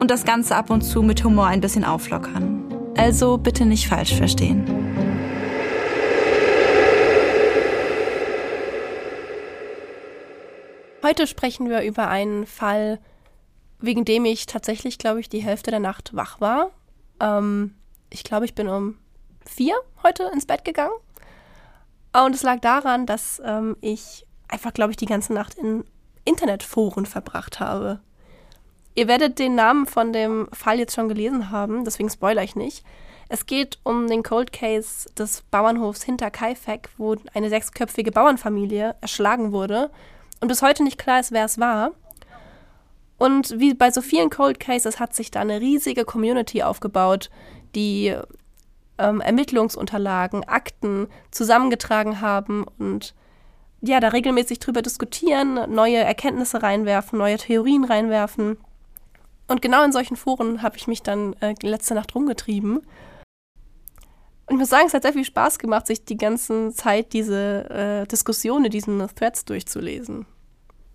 und das Ganze ab und zu mit Humor ein bisschen auflockern. Also bitte nicht falsch verstehen. Heute sprechen wir über einen Fall, wegen dem ich tatsächlich, glaube ich, die Hälfte der Nacht wach war. Ähm, ich glaube, ich bin um vier heute ins Bett gegangen. Und es lag daran, dass ähm, ich einfach, glaube ich, die ganze Nacht in Internetforen verbracht habe. Ihr werdet den Namen von dem Fall jetzt schon gelesen haben, deswegen spoilere ich nicht. Es geht um den Cold Case des Bauernhofs hinter Kaifek, wo eine sechsköpfige Bauernfamilie erschlagen wurde und bis heute nicht klar ist, wer es war. Und wie bei so vielen Cold Cases hat sich da eine riesige Community aufgebaut, die ähm, Ermittlungsunterlagen, Akten zusammengetragen haben und ja, da regelmäßig drüber diskutieren, neue Erkenntnisse reinwerfen, neue Theorien reinwerfen. Und genau in solchen Foren habe ich mich dann äh, letzte Nacht rumgetrieben. Und ich muss sagen, es hat sehr viel Spaß gemacht, sich die ganze Zeit diese äh, Diskussionen, diesen Threads durchzulesen.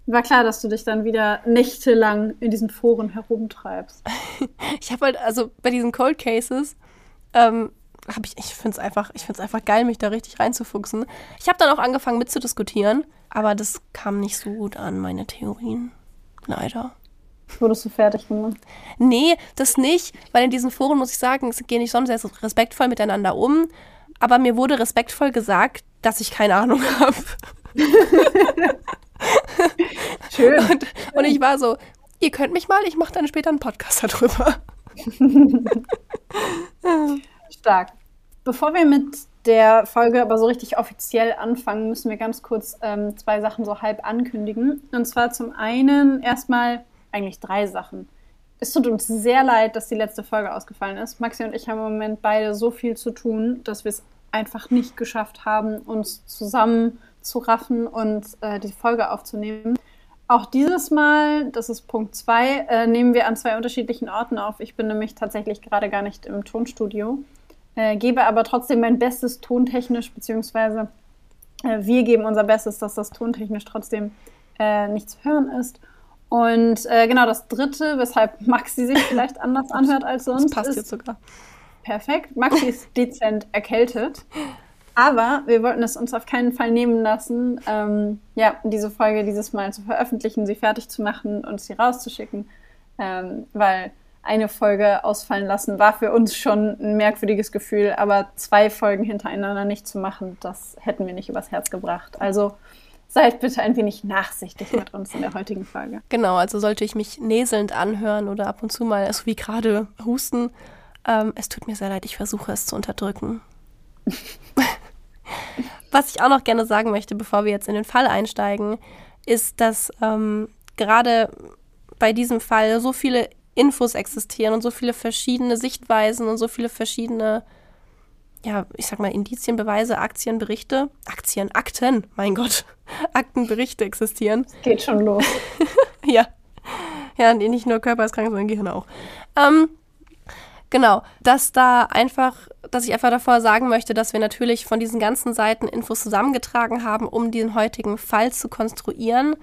War klar, dass du dich dann wieder nächtelang in diesen Foren herumtreibst. ich habe halt, also bei diesen Cold Cases, ähm, habe ich, ich finde es einfach, ich finde es einfach geil, mich da richtig reinzufuchsen. Ich habe dann auch angefangen mitzudiskutieren, aber das kam nicht so gut an, meine Theorien. Leider. Wurdest du fertig gemacht? Nee, das nicht, weil in diesen Foren, muss ich sagen, gehe ich sonst sehr respektvoll miteinander um. Aber mir wurde respektvoll gesagt, dass ich keine Ahnung habe. Schön. Und, und, ich war so, ihr könnt mich mal, ich mache dann später einen Podcast darüber. Stark. Bevor wir mit der Folge aber so richtig offiziell anfangen, müssen wir ganz kurz ähm, zwei Sachen so halb ankündigen. Und zwar zum einen erstmal eigentlich drei Sachen. Es tut uns sehr leid, dass die letzte Folge ausgefallen ist. Maxi und ich haben im Moment beide so viel zu tun, dass wir es einfach nicht geschafft haben, uns zusammen zu raffen und äh, die Folge aufzunehmen. Auch dieses Mal, das ist Punkt zwei, äh, nehmen wir an zwei unterschiedlichen Orten auf. Ich bin nämlich tatsächlich gerade gar nicht im Tonstudio, äh, gebe aber trotzdem mein Bestes tontechnisch, beziehungsweise äh, wir geben unser Bestes, dass das tontechnisch trotzdem äh, nicht zu hören ist. Und äh, genau das Dritte, weshalb Maxi sich vielleicht anders anhört als sonst. Das passt jetzt sogar. Perfekt. Maxi ist dezent erkältet. Aber wir wollten es uns auf keinen Fall nehmen lassen, ähm, ja, diese Folge dieses Mal zu veröffentlichen, sie fertig zu machen und sie rauszuschicken. Ähm, weil eine Folge ausfallen lassen war für uns schon ein merkwürdiges Gefühl, aber zwei Folgen hintereinander nicht zu machen, das hätten wir nicht übers Herz gebracht. Also seid bitte ein wenig nachsichtig mit uns in der heutigen Folge. Genau, also sollte ich mich näselnd anhören oder ab und zu mal, so wie gerade husten, ähm, es tut mir sehr leid, ich versuche es zu unterdrücken. Was ich auch noch gerne sagen möchte, bevor wir jetzt in den Fall einsteigen, ist, dass ähm, gerade bei diesem Fall so viele Infos existieren und so viele verschiedene Sichtweisen und so viele verschiedene ja, ich sag mal, Indizien, Beweise, Aktien, Berichte, Aktien, Akten, mein Gott, Aktenberichte existieren. Geht schon los. ja. Ja, nicht nur Körper ist krank, sondern Gehirn auch. Ähm, genau, dass da einfach, dass ich einfach davor sagen möchte, dass wir natürlich von diesen ganzen Seiten Infos zusammengetragen haben, um den heutigen Fall zu konstruieren.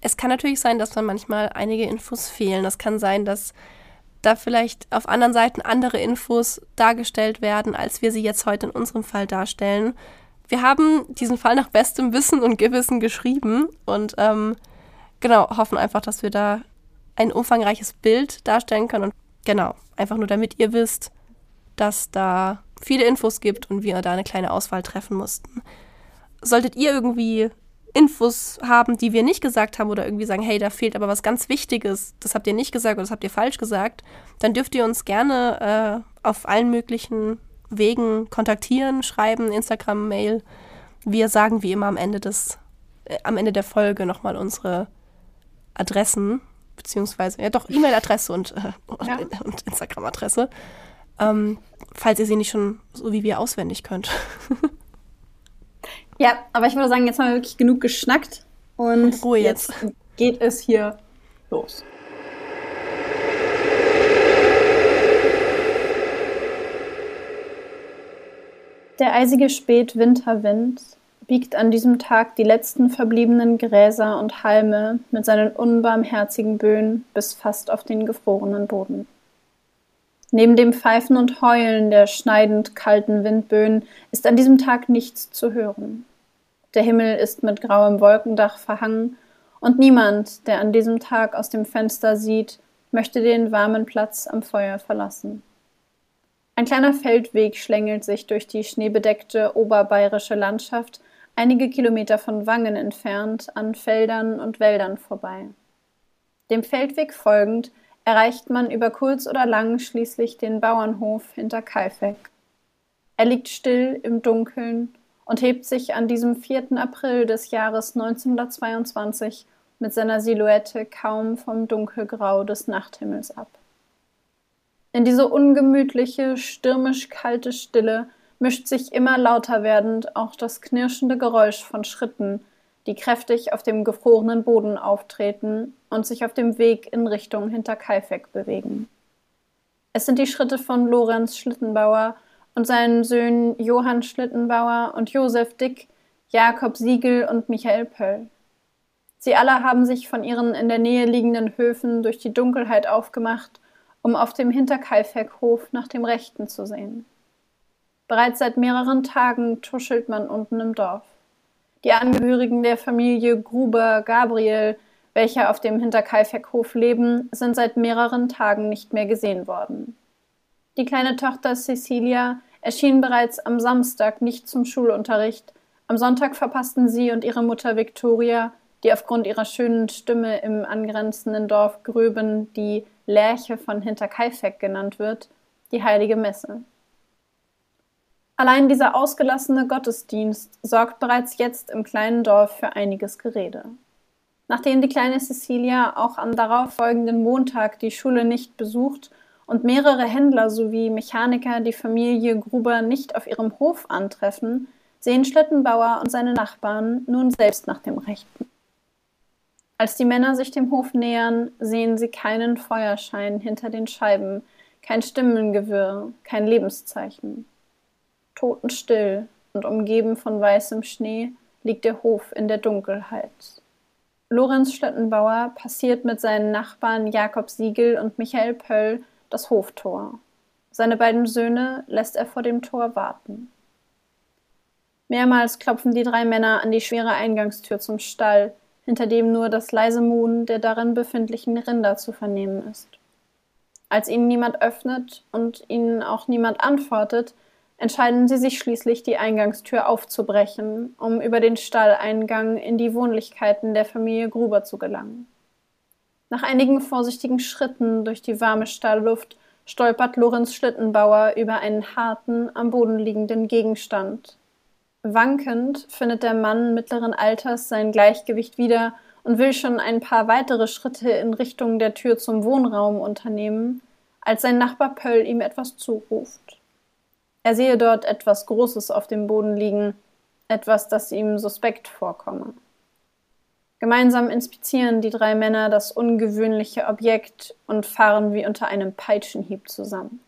Es kann natürlich sein, dass dann manchmal einige Infos fehlen. Das kann sein, dass da vielleicht auf anderen Seiten andere Infos dargestellt werden, als wir sie jetzt heute in unserem Fall darstellen. Wir haben diesen Fall nach bestem Wissen und Gewissen geschrieben und ähm, genau, hoffen einfach, dass wir da ein umfangreiches Bild darstellen können und genau, einfach nur damit ihr wisst, dass da viele Infos gibt und wir da eine kleine Auswahl treffen mussten. Solltet ihr irgendwie Infos haben, die wir nicht gesagt haben oder irgendwie sagen, hey, da fehlt aber was ganz Wichtiges, das habt ihr nicht gesagt oder das habt ihr falsch gesagt, dann dürft ihr uns gerne äh, auf allen möglichen Wegen kontaktieren, schreiben, Instagram, Mail. Wir sagen wie immer am Ende des, äh, am Ende der Folge nochmal unsere Adressen, beziehungsweise, ja doch, E-Mail-Adresse und, äh, ja. und Instagram-Adresse, ähm, falls ihr sie nicht schon so wie wir auswendig könnt. ja, aber ich würde sagen, jetzt haben wir wirklich genug geschnackt und Ruhe jetzt. jetzt geht es hier los. Der eisige Spätwinterwind biegt an diesem Tag die letzten verbliebenen Gräser und Halme mit seinen unbarmherzigen Böen bis fast auf den gefrorenen Boden. Neben dem Pfeifen und Heulen der schneidend kalten Windböen ist an diesem Tag nichts zu hören. Der Himmel ist mit grauem Wolkendach verhangen, und niemand, der an diesem Tag aus dem Fenster sieht, möchte den warmen Platz am Feuer verlassen. Ein kleiner Feldweg schlängelt sich durch die schneebedeckte oberbayerische Landschaft einige Kilometer von Wangen entfernt an Feldern und Wäldern vorbei. Dem Feldweg folgend erreicht man über kurz oder lang schließlich den Bauernhof hinter Kaifeck. Er liegt still im Dunkeln und hebt sich an diesem 4. April des Jahres 1922 mit seiner Silhouette kaum vom Dunkelgrau des Nachthimmels ab. In diese ungemütliche, stürmisch kalte Stille mischt sich immer lauter werdend auch das knirschende Geräusch von Schritten, die kräftig auf dem gefrorenen Boden auftreten und sich auf dem Weg in Richtung Hinterkaifeck bewegen. Es sind die Schritte von Lorenz Schlittenbauer und seinen Söhnen Johann Schlittenbauer und Josef Dick, Jakob Siegel und Michael Pöll. Sie alle haben sich von ihren in der Nähe liegenden Höfen durch die Dunkelheit aufgemacht um auf dem Hinterkaifeckhof nach dem Rechten zu sehen. Bereits seit mehreren Tagen tuschelt man unten im Dorf. Die Angehörigen der Familie Gruber Gabriel, welche auf dem Hinterkaifeckhof leben, sind seit mehreren Tagen nicht mehr gesehen worden. Die kleine Tochter Cecilia erschien bereits am Samstag nicht zum Schulunterricht. Am Sonntag verpassten sie und ihre Mutter Victoria, die aufgrund ihrer schönen Stimme im angrenzenden Dorf Gröben die Lerche von Hinterkaifeck genannt wird, die heilige Messe. Allein dieser ausgelassene Gottesdienst sorgt bereits jetzt im kleinen Dorf für einiges Gerede. Nachdem die kleine Cecilia auch am darauffolgenden Montag die Schule nicht besucht und mehrere Händler sowie Mechaniker die Familie Gruber nicht auf ihrem Hof antreffen, sehen Schlittenbauer und seine Nachbarn nun selbst nach dem Rechten. Als die Männer sich dem Hof nähern, sehen sie keinen Feuerschein hinter den Scheiben, kein Stimmengewirr, kein Lebenszeichen. Totenstill und umgeben von weißem Schnee liegt der Hof in der Dunkelheit. Lorenz Schlittenbauer passiert mit seinen Nachbarn Jakob Siegel und Michael Pöll das Hoftor. Seine beiden Söhne lässt er vor dem Tor warten. Mehrmals klopfen die drei Männer an die schwere Eingangstür zum Stall, hinter dem nur das leise Muhen der darin befindlichen Rinder zu vernehmen ist. Als ihnen niemand öffnet und ihnen auch niemand antwortet, entscheiden sie sich schließlich, die Eingangstür aufzubrechen, um über den Stalleingang in die Wohnlichkeiten der Familie Gruber zu gelangen. Nach einigen vorsichtigen Schritten durch die warme Stallluft stolpert Lorenz Schlittenbauer über einen harten, am Boden liegenden Gegenstand, Wankend findet der Mann mittleren Alters sein Gleichgewicht wieder und will schon ein paar weitere Schritte in Richtung der Tür zum Wohnraum unternehmen, als sein Nachbar Pöll ihm etwas zuruft. Er sehe dort etwas Großes auf dem Boden liegen, etwas, das ihm suspekt vorkomme. Gemeinsam inspizieren die drei Männer das ungewöhnliche Objekt und fahren wie unter einem Peitschenhieb zusammen.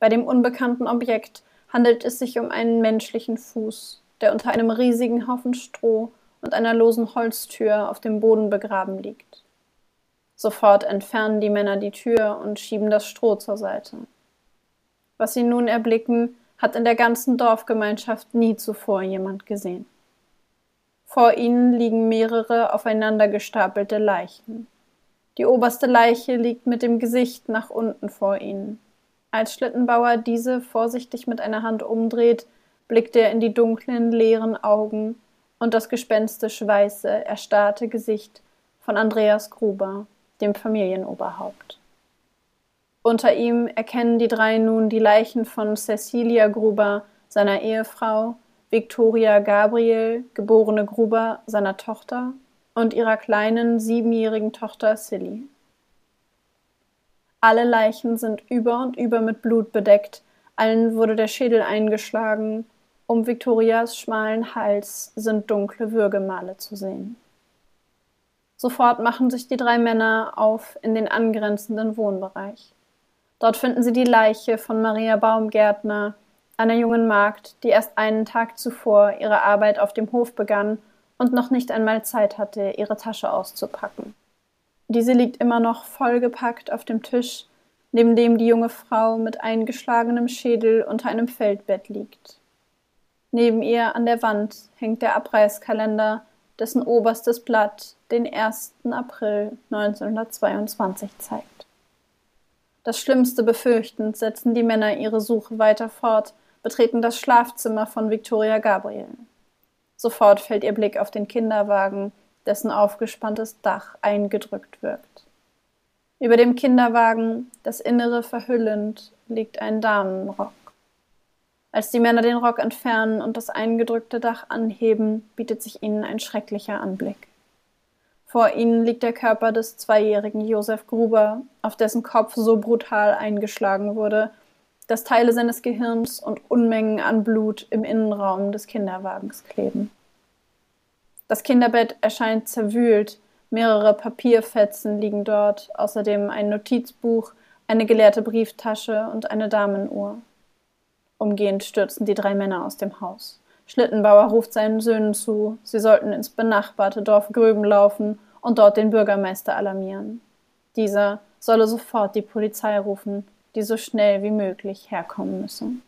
Bei dem unbekannten Objekt handelt es sich um einen menschlichen Fuß, der unter einem riesigen Haufen Stroh und einer losen Holztür auf dem Boden begraben liegt. Sofort entfernen die Männer die Tür und schieben das Stroh zur Seite. Was sie nun erblicken, hat in der ganzen Dorfgemeinschaft nie zuvor jemand gesehen. Vor ihnen liegen mehrere aufeinander gestapelte Leichen. Die oberste Leiche liegt mit dem Gesicht nach unten vor ihnen. Als Schlittenbauer diese vorsichtig mit einer Hand umdreht, blickt er in die dunklen, leeren Augen und das gespenstisch weiße, erstarrte Gesicht von Andreas Gruber, dem Familienoberhaupt. Unter ihm erkennen die drei nun die Leichen von Cecilia Gruber, seiner Ehefrau, Victoria Gabriel, geborene Gruber, seiner Tochter, und ihrer kleinen siebenjährigen Tochter Silly. Alle Leichen sind über und über mit Blut bedeckt, allen wurde der Schädel eingeschlagen, um Victorias schmalen Hals sind dunkle Würgemale zu sehen. Sofort machen sich die drei Männer auf in den angrenzenden Wohnbereich. Dort finden sie die Leiche von Maria Baumgärtner, einer jungen Magd, die erst einen Tag zuvor ihre Arbeit auf dem Hof begann und noch nicht einmal Zeit hatte, ihre Tasche auszupacken. Diese liegt immer noch vollgepackt auf dem Tisch, neben dem die junge Frau mit eingeschlagenem Schädel unter einem Feldbett liegt. Neben ihr an der Wand hängt der Abreißkalender, dessen oberstes Blatt den 1. April 1922 zeigt. Das Schlimmste befürchtend setzen die Männer ihre Suche weiter fort, betreten das Schlafzimmer von Victoria Gabriel. Sofort fällt ihr Blick auf den Kinderwagen, dessen aufgespanntes Dach eingedrückt wirkt. Über dem Kinderwagen, das Innere verhüllend, liegt ein Damenrock. Als die Männer den Rock entfernen und das eingedrückte Dach anheben, bietet sich ihnen ein schrecklicher Anblick. Vor ihnen liegt der Körper des zweijährigen Josef Gruber, auf dessen Kopf so brutal eingeschlagen wurde, dass Teile seines Gehirns und Unmengen an Blut im Innenraum des Kinderwagens kleben. Das Kinderbett erscheint zerwühlt, mehrere Papierfetzen liegen dort, außerdem ein Notizbuch, eine geleerte Brieftasche und eine Damenuhr. Umgehend stürzen die drei Männer aus dem Haus. Schlittenbauer ruft seinen Söhnen zu, sie sollten ins benachbarte Dorf Gröben laufen und dort den Bürgermeister alarmieren. Dieser solle sofort die Polizei rufen, die so schnell wie möglich herkommen müssen.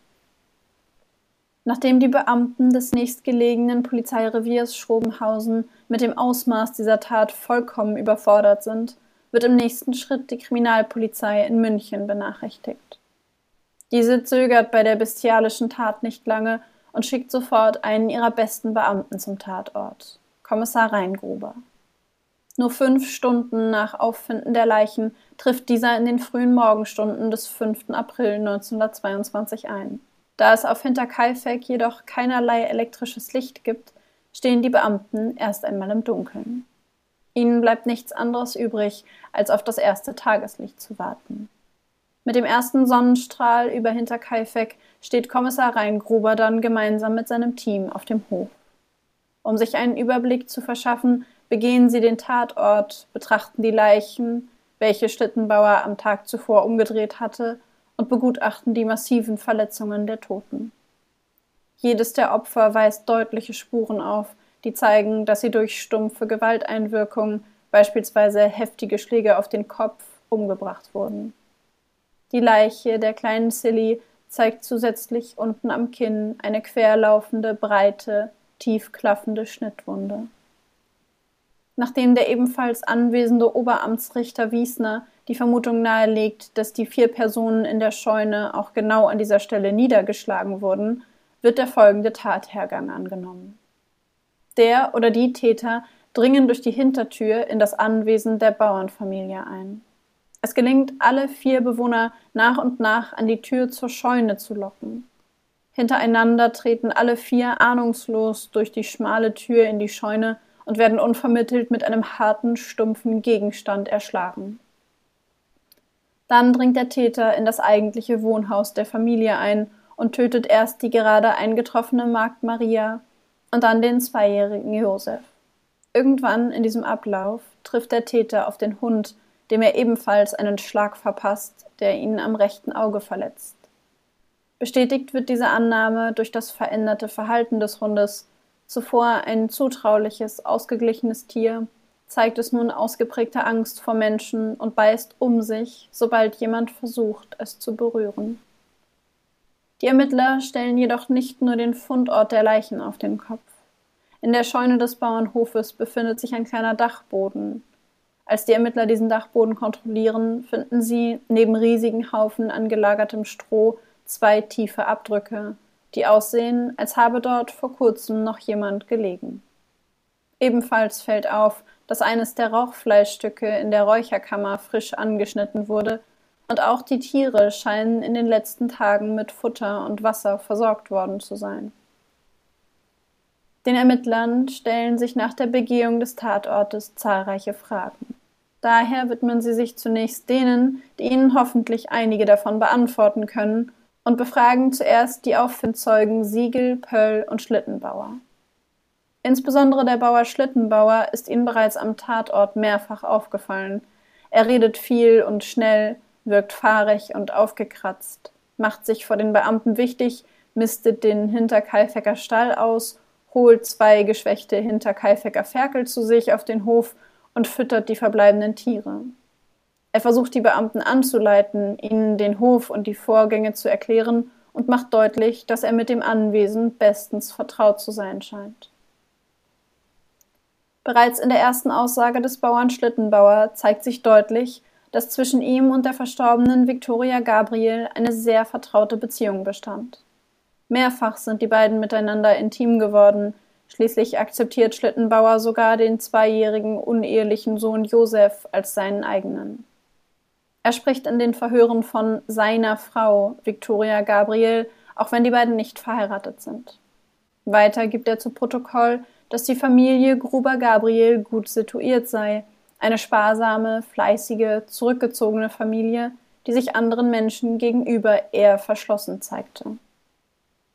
Nachdem die Beamten des nächstgelegenen Polizeireviers Schrobenhausen mit dem Ausmaß dieser Tat vollkommen überfordert sind, wird im nächsten Schritt die Kriminalpolizei in München benachrichtigt. Diese zögert bei der bestialischen Tat nicht lange und schickt sofort einen ihrer besten Beamten zum Tatort, Kommissar Reingruber. Nur fünf Stunden nach Auffinden der Leichen trifft dieser in den frühen Morgenstunden des 5. April 1922 ein. Da es auf Hinterkaifeck jedoch keinerlei elektrisches Licht gibt, stehen die Beamten erst einmal im Dunkeln. Ihnen bleibt nichts anderes übrig, als auf das erste Tageslicht zu warten. Mit dem ersten Sonnenstrahl über Hinterkaifeck steht Kommissar Reingruber dann gemeinsam mit seinem Team auf dem Hof. Um sich einen Überblick zu verschaffen, begehen sie den Tatort, betrachten die Leichen, welche Schlittenbauer am Tag zuvor umgedreht hatte, und begutachten die massiven Verletzungen der Toten. Jedes der Opfer weist deutliche Spuren auf, die zeigen, dass sie durch stumpfe Gewalteinwirkung, beispielsweise heftige Schläge auf den Kopf, umgebracht wurden. Die Leiche der kleinen Silly zeigt zusätzlich unten am Kinn eine querlaufende, breite, tief klaffende Schnittwunde nachdem der ebenfalls anwesende Oberamtsrichter Wiesner die Vermutung nahelegt, dass die vier Personen in der Scheune auch genau an dieser Stelle niedergeschlagen wurden, wird der folgende Tathergang angenommen. Der oder die Täter dringen durch die Hintertür in das Anwesen der Bauernfamilie ein. Es gelingt, alle vier Bewohner nach und nach an die Tür zur Scheune zu locken. Hintereinander treten alle vier ahnungslos durch die schmale Tür in die Scheune und werden unvermittelt mit einem harten, stumpfen Gegenstand erschlagen. Dann dringt der Täter in das eigentliche Wohnhaus der Familie ein und tötet erst die gerade eingetroffene Magd Maria und dann den zweijährigen Josef. Irgendwann in diesem Ablauf trifft der Täter auf den Hund, dem er ebenfalls einen Schlag verpasst, der ihn am rechten Auge verletzt. Bestätigt wird diese Annahme durch das veränderte Verhalten des Hundes, Zuvor ein zutrauliches, ausgeglichenes Tier, zeigt es nun ausgeprägte Angst vor Menschen und beißt um sich, sobald jemand versucht, es zu berühren. Die Ermittler stellen jedoch nicht nur den Fundort der Leichen auf den Kopf. In der Scheune des Bauernhofes befindet sich ein kleiner Dachboden. Als die Ermittler diesen Dachboden kontrollieren, finden sie neben riesigen Haufen an gelagertem Stroh zwei tiefe Abdrücke, die aussehen, als habe dort vor kurzem noch jemand gelegen. Ebenfalls fällt auf, dass eines der Rauchfleischstücke in der Räucherkammer frisch angeschnitten wurde, und auch die Tiere scheinen in den letzten Tagen mit Futter und Wasser versorgt worden zu sein. Den Ermittlern stellen sich nach der Begehung des Tatortes zahlreiche Fragen. Daher widmen sie sich zunächst denen, die ihnen hoffentlich einige davon beantworten können, und befragen zuerst die Auffindzeugen Siegel, Pöll und Schlittenbauer. Insbesondere der Bauer Schlittenbauer ist ihnen bereits am Tatort mehrfach aufgefallen. Er redet viel und schnell, wirkt fahrig und aufgekratzt, macht sich vor den Beamten wichtig, mistet den Hinterkaifecker Stall aus, holt zwei geschwächte Hinterkaifecker Ferkel zu sich auf den Hof und füttert die verbleibenden Tiere. Er versucht die Beamten anzuleiten, ihnen den Hof und die Vorgänge zu erklären und macht deutlich, dass er mit dem Anwesen bestens vertraut zu sein scheint. Bereits in der ersten Aussage des Bauern Schlittenbauer zeigt sich deutlich, dass zwischen ihm und der verstorbenen Victoria Gabriel eine sehr vertraute Beziehung bestand. Mehrfach sind die beiden miteinander intim geworden, schließlich akzeptiert Schlittenbauer sogar den zweijährigen unehelichen Sohn Josef als seinen eigenen. Er spricht in den Verhören von seiner Frau, Victoria Gabriel, auch wenn die beiden nicht verheiratet sind. Weiter gibt er zu Protokoll, dass die Familie Gruber Gabriel gut situiert sei, eine sparsame, fleißige, zurückgezogene Familie, die sich anderen Menschen gegenüber eher verschlossen zeigte.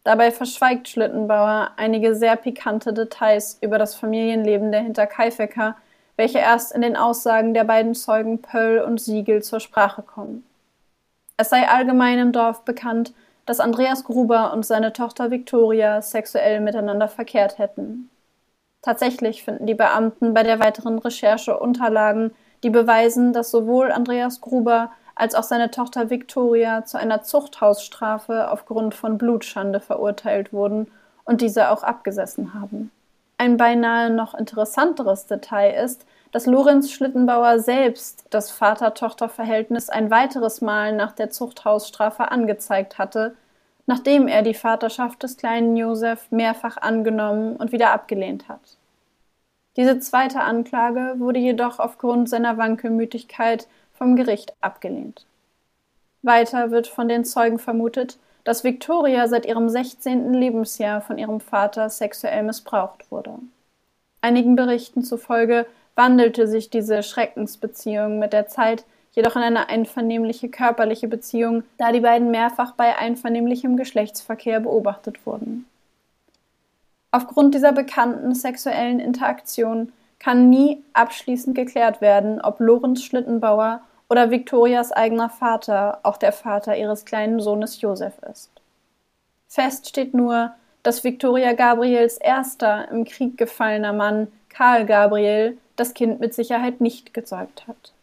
Dabei verschweigt Schlittenbauer einige sehr pikante Details über das Familienleben der Hinterkaifecker, welche erst in den Aussagen der beiden Zeugen Pöll und Siegel zur Sprache kommen. Es sei allgemein im Dorf bekannt, dass Andreas Gruber und seine Tochter Victoria sexuell miteinander verkehrt hätten. Tatsächlich finden die Beamten bei der weiteren Recherche Unterlagen, die beweisen, dass sowohl Andreas Gruber als auch seine Tochter Victoria zu einer Zuchthausstrafe aufgrund von Blutschande verurteilt wurden und diese auch abgesessen haben. Ein beinahe noch interessanteres Detail ist, dass Lorenz Schlittenbauer selbst das Vater-Tochter-Verhältnis ein weiteres Mal nach der Zuchthausstrafe angezeigt hatte, nachdem er die Vaterschaft des kleinen Josef mehrfach angenommen und wieder abgelehnt hat. Diese zweite Anklage wurde jedoch aufgrund seiner Wankelmütigkeit vom Gericht abgelehnt. Weiter wird von den Zeugen vermutet, dass Victoria seit ihrem 16. Lebensjahr von ihrem Vater sexuell missbraucht wurde. Einigen Berichten zufolge wandelte sich diese Schreckensbeziehung mit der Zeit jedoch in eine einvernehmliche körperliche Beziehung, da die beiden mehrfach bei einvernehmlichem Geschlechtsverkehr beobachtet wurden. Aufgrund dieser bekannten sexuellen Interaktion kann nie abschließend geklärt werden, ob Lorenz Schlittenbauer oder Viktorias eigener Vater auch der Vater ihres kleinen Sohnes Josef ist. Fest steht nur, dass Viktoria Gabriels erster im Krieg gefallener Mann, Karl Gabriel, das Kind mit Sicherheit nicht gezeugt hat.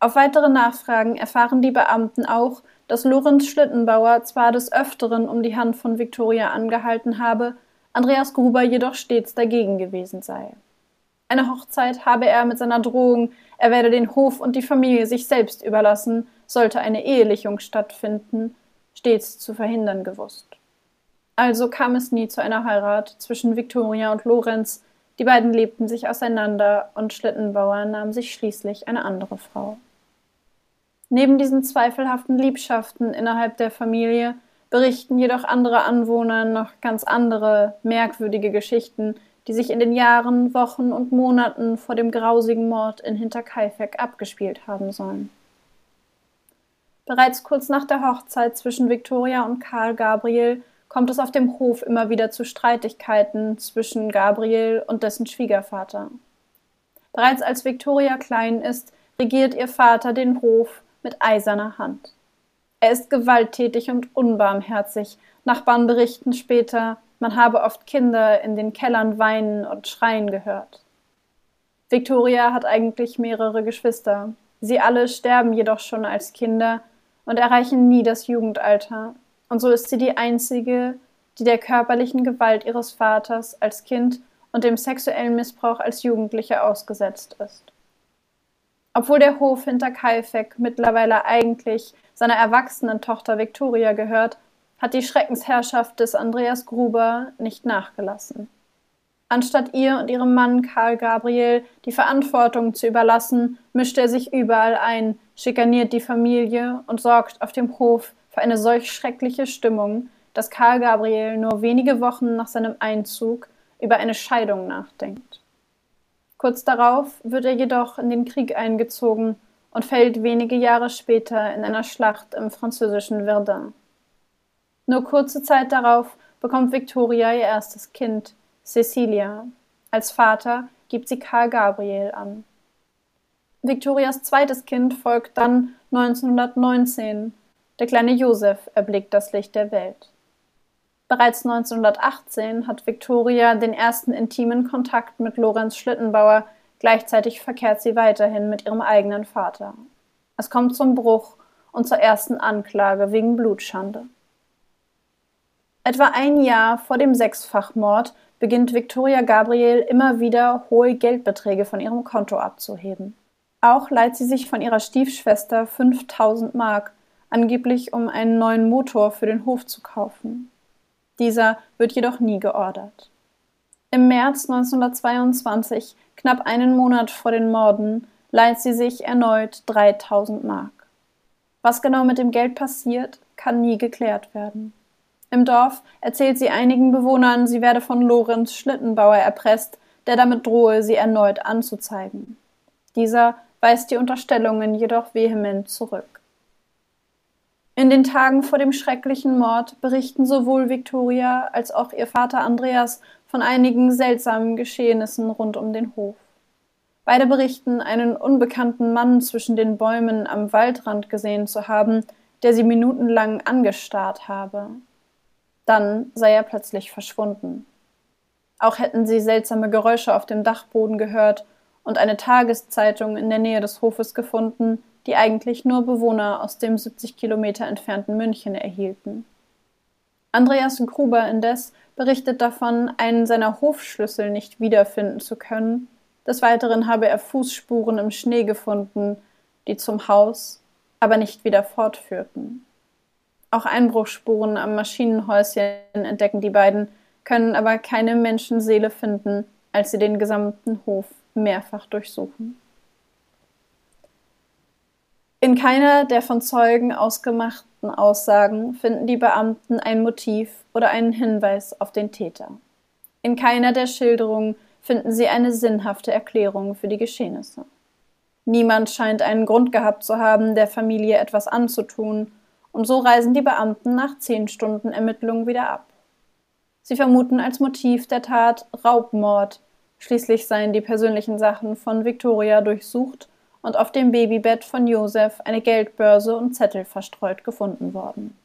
Auf weitere Nachfragen erfahren die Beamten auch, dass Lorenz Schlittenbauer zwar des Öfteren um die Hand von Viktoria angehalten habe, Andreas Gruber jedoch stets dagegen gewesen sei. Eine Hochzeit habe er mit seiner Drohung, er werde den Hof und die Familie sich selbst überlassen, sollte eine Ehelichung stattfinden, stets zu verhindern gewusst. Also kam es nie zu einer Heirat zwischen Viktoria und Lorenz, die beiden lebten sich auseinander und Schlittenbauer nahm sich schließlich eine andere Frau. Neben diesen zweifelhaften Liebschaften innerhalb der Familie berichten jedoch andere Anwohner noch ganz andere, merkwürdige Geschichten, die sich in den Jahren, Wochen und Monaten vor dem grausigen Mord in Hinterkaifeck abgespielt haben sollen. Bereits kurz nach der Hochzeit zwischen Viktoria und Karl Gabriel kommt es auf dem Hof immer wieder zu Streitigkeiten zwischen Gabriel und dessen Schwiegervater. Bereits als Viktoria klein ist, regiert ihr Vater den Hof mit eiserner Hand. Er ist gewalttätig und unbarmherzig. Nachbarn berichten später, man habe oft Kinder in den Kellern weinen und schreien gehört. Victoria hat eigentlich mehrere Geschwister. Sie alle sterben jedoch schon als Kinder und erreichen nie das Jugendalter. Und so ist sie die einzige, die der körperlichen Gewalt ihres Vaters als Kind und dem sexuellen Missbrauch als Jugendliche ausgesetzt ist. Obwohl der Hof hinter Kaifek mittlerweile eigentlich seiner erwachsenen Tochter Victoria gehört, hat die Schreckensherrschaft des Andreas Gruber nicht nachgelassen. Anstatt ihr und ihrem Mann Karl Gabriel die Verantwortung zu überlassen, mischt er sich überall ein, schikaniert die Familie und sorgt auf dem Hof für eine solch schreckliche Stimmung, dass Karl Gabriel nur wenige Wochen nach seinem Einzug über eine Scheidung nachdenkt. Kurz darauf wird er jedoch in den Krieg eingezogen und fällt wenige Jahre später in einer Schlacht im französischen Verdun. Nur kurze Zeit darauf bekommt Victoria ihr erstes Kind, Cecilia. Als Vater gibt sie Karl Gabriel an. Victorias zweites Kind folgt dann 1919. Der kleine Josef erblickt das Licht der Welt. Bereits 1918 hat Victoria den ersten intimen Kontakt mit Lorenz Schlittenbauer, gleichzeitig verkehrt sie weiterhin mit ihrem eigenen Vater. Es kommt zum Bruch und zur ersten Anklage wegen Blutschande. Etwa ein Jahr vor dem Sechsfachmord beginnt Victoria Gabriel immer wieder hohe Geldbeträge von ihrem Konto abzuheben. Auch leiht sie sich von ihrer Stiefschwester 5000 Mark, angeblich um einen neuen Motor für den Hof zu kaufen. Dieser wird jedoch nie geordert. Im März 1922, knapp einen Monat vor den Morden, leiht sie sich erneut 3000 Mark. Was genau mit dem Geld passiert, kann nie geklärt werden. Im Dorf erzählt sie einigen Bewohnern, sie werde von Lorenz Schlittenbauer erpresst, der damit drohe, sie erneut anzuzeigen. Dieser weist die Unterstellungen jedoch vehement zurück. In den Tagen vor dem schrecklichen Mord berichten sowohl Victoria als auch ihr Vater Andreas von einigen seltsamen Geschehnissen rund um den Hof. Beide berichten, einen unbekannten Mann zwischen den Bäumen am Waldrand gesehen zu haben, der sie minutenlang angestarrt habe. Dann sei er plötzlich verschwunden. Auch hätten sie seltsame Geräusche auf dem Dachboden gehört und eine Tageszeitung in der Nähe des Hofes gefunden, die eigentlich nur Bewohner aus dem 70 Kilometer entfernten München erhielten. Andreas Gruber indes berichtet davon, einen seiner Hofschlüssel nicht wiederfinden zu können. Des Weiteren habe er Fußspuren im Schnee gefunden, die zum Haus, aber nicht wieder fortführten. Auch Einbruchsspuren am Maschinenhäuschen entdecken die beiden, können aber keine Menschenseele finden, als sie den gesamten Hof mehrfach durchsuchen. In keiner der von Zeugen ausgemachten Aussagen finden die Beamten ein Motiv oder einen Hinweis auf den Täter. In keiner der Schilderungen finden sie eine sinnhafte Erklärung für die Geschehnisse. Niemand scheint einen Grund gehabt zu haben, der Familie etwas anzutun und so reisen die Beamten nach zehn Stunden Ermittlungen wieder ab. Sie vermuten als Motiv der Tat Raubmord. Schließlich seien die persönlichen Sachen von Victoria durchsucht und auf dem Babybett von Josef eine Geldbörse und Zettel verstreut gefunden worden.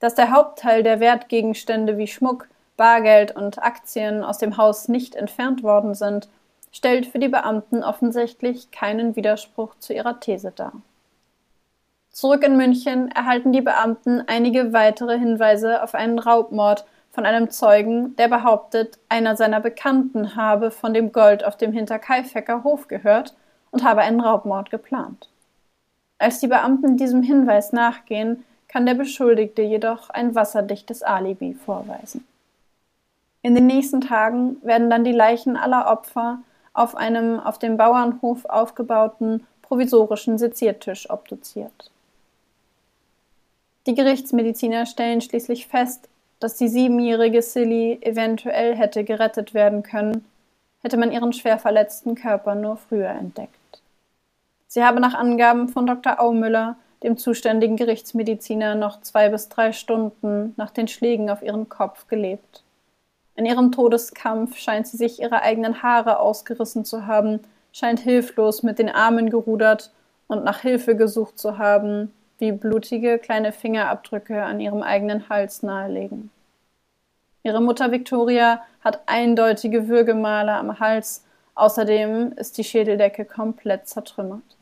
Dass der Hauptteil der Wertgegenstände wie Schmuck, Bargeld und Aktien aus dem Haus nicht entfernt worden sind, stellt für die Beamten offensichtlich keinen Widerspruch zu ihrer These dar. Zurück in München erhalten die Beamten einige weitere Hinweise auf einen Raubmord von einem Zeugen, der behauptet, einer seiner Bekannten habe von dem Gold auf dem Hinterkaifecker Hof gehört und habe einen Raubmord geplant. Als die Beamten diesem Hinweis nachgehen, kann der Beschuldigte jedoch ein wasserdichtes Alibi vorweisen. In den nächsten Tagen werden dann die Leichen aller Opfer auf einem auf dem Bauernhof aufgebauten provisorischen Seziertisch obduziert. Die Gerichtsmediziner stellen schließlich fest, dass die siebenjährige Silly eventuell hätte gerettet werden können, hätte man ihren schwer verletzten Körper nur früher entdeckt. Sie habe nach Angaben von Dr. Aumüller, dem zuständigen Gerichtsmediziner, noch zwei bis drei Stunden nach den Schlägen auf ihren Kopf gelebt. In ihrem Todeskampf scheint sie sich ihre eigenen Haare ausgerissen zu haben, scheint hilflos mit den Armen gerudert und nach Hilfe gesucht zu haben, wie blutige kleine Fingerabdrücke an ihrem eigenen Hals nahelegen. Ihre Mutter Victoria hat eindeutige Würgemale am Hals, außerdem ist die Schädeldecke komplett zertrümmert.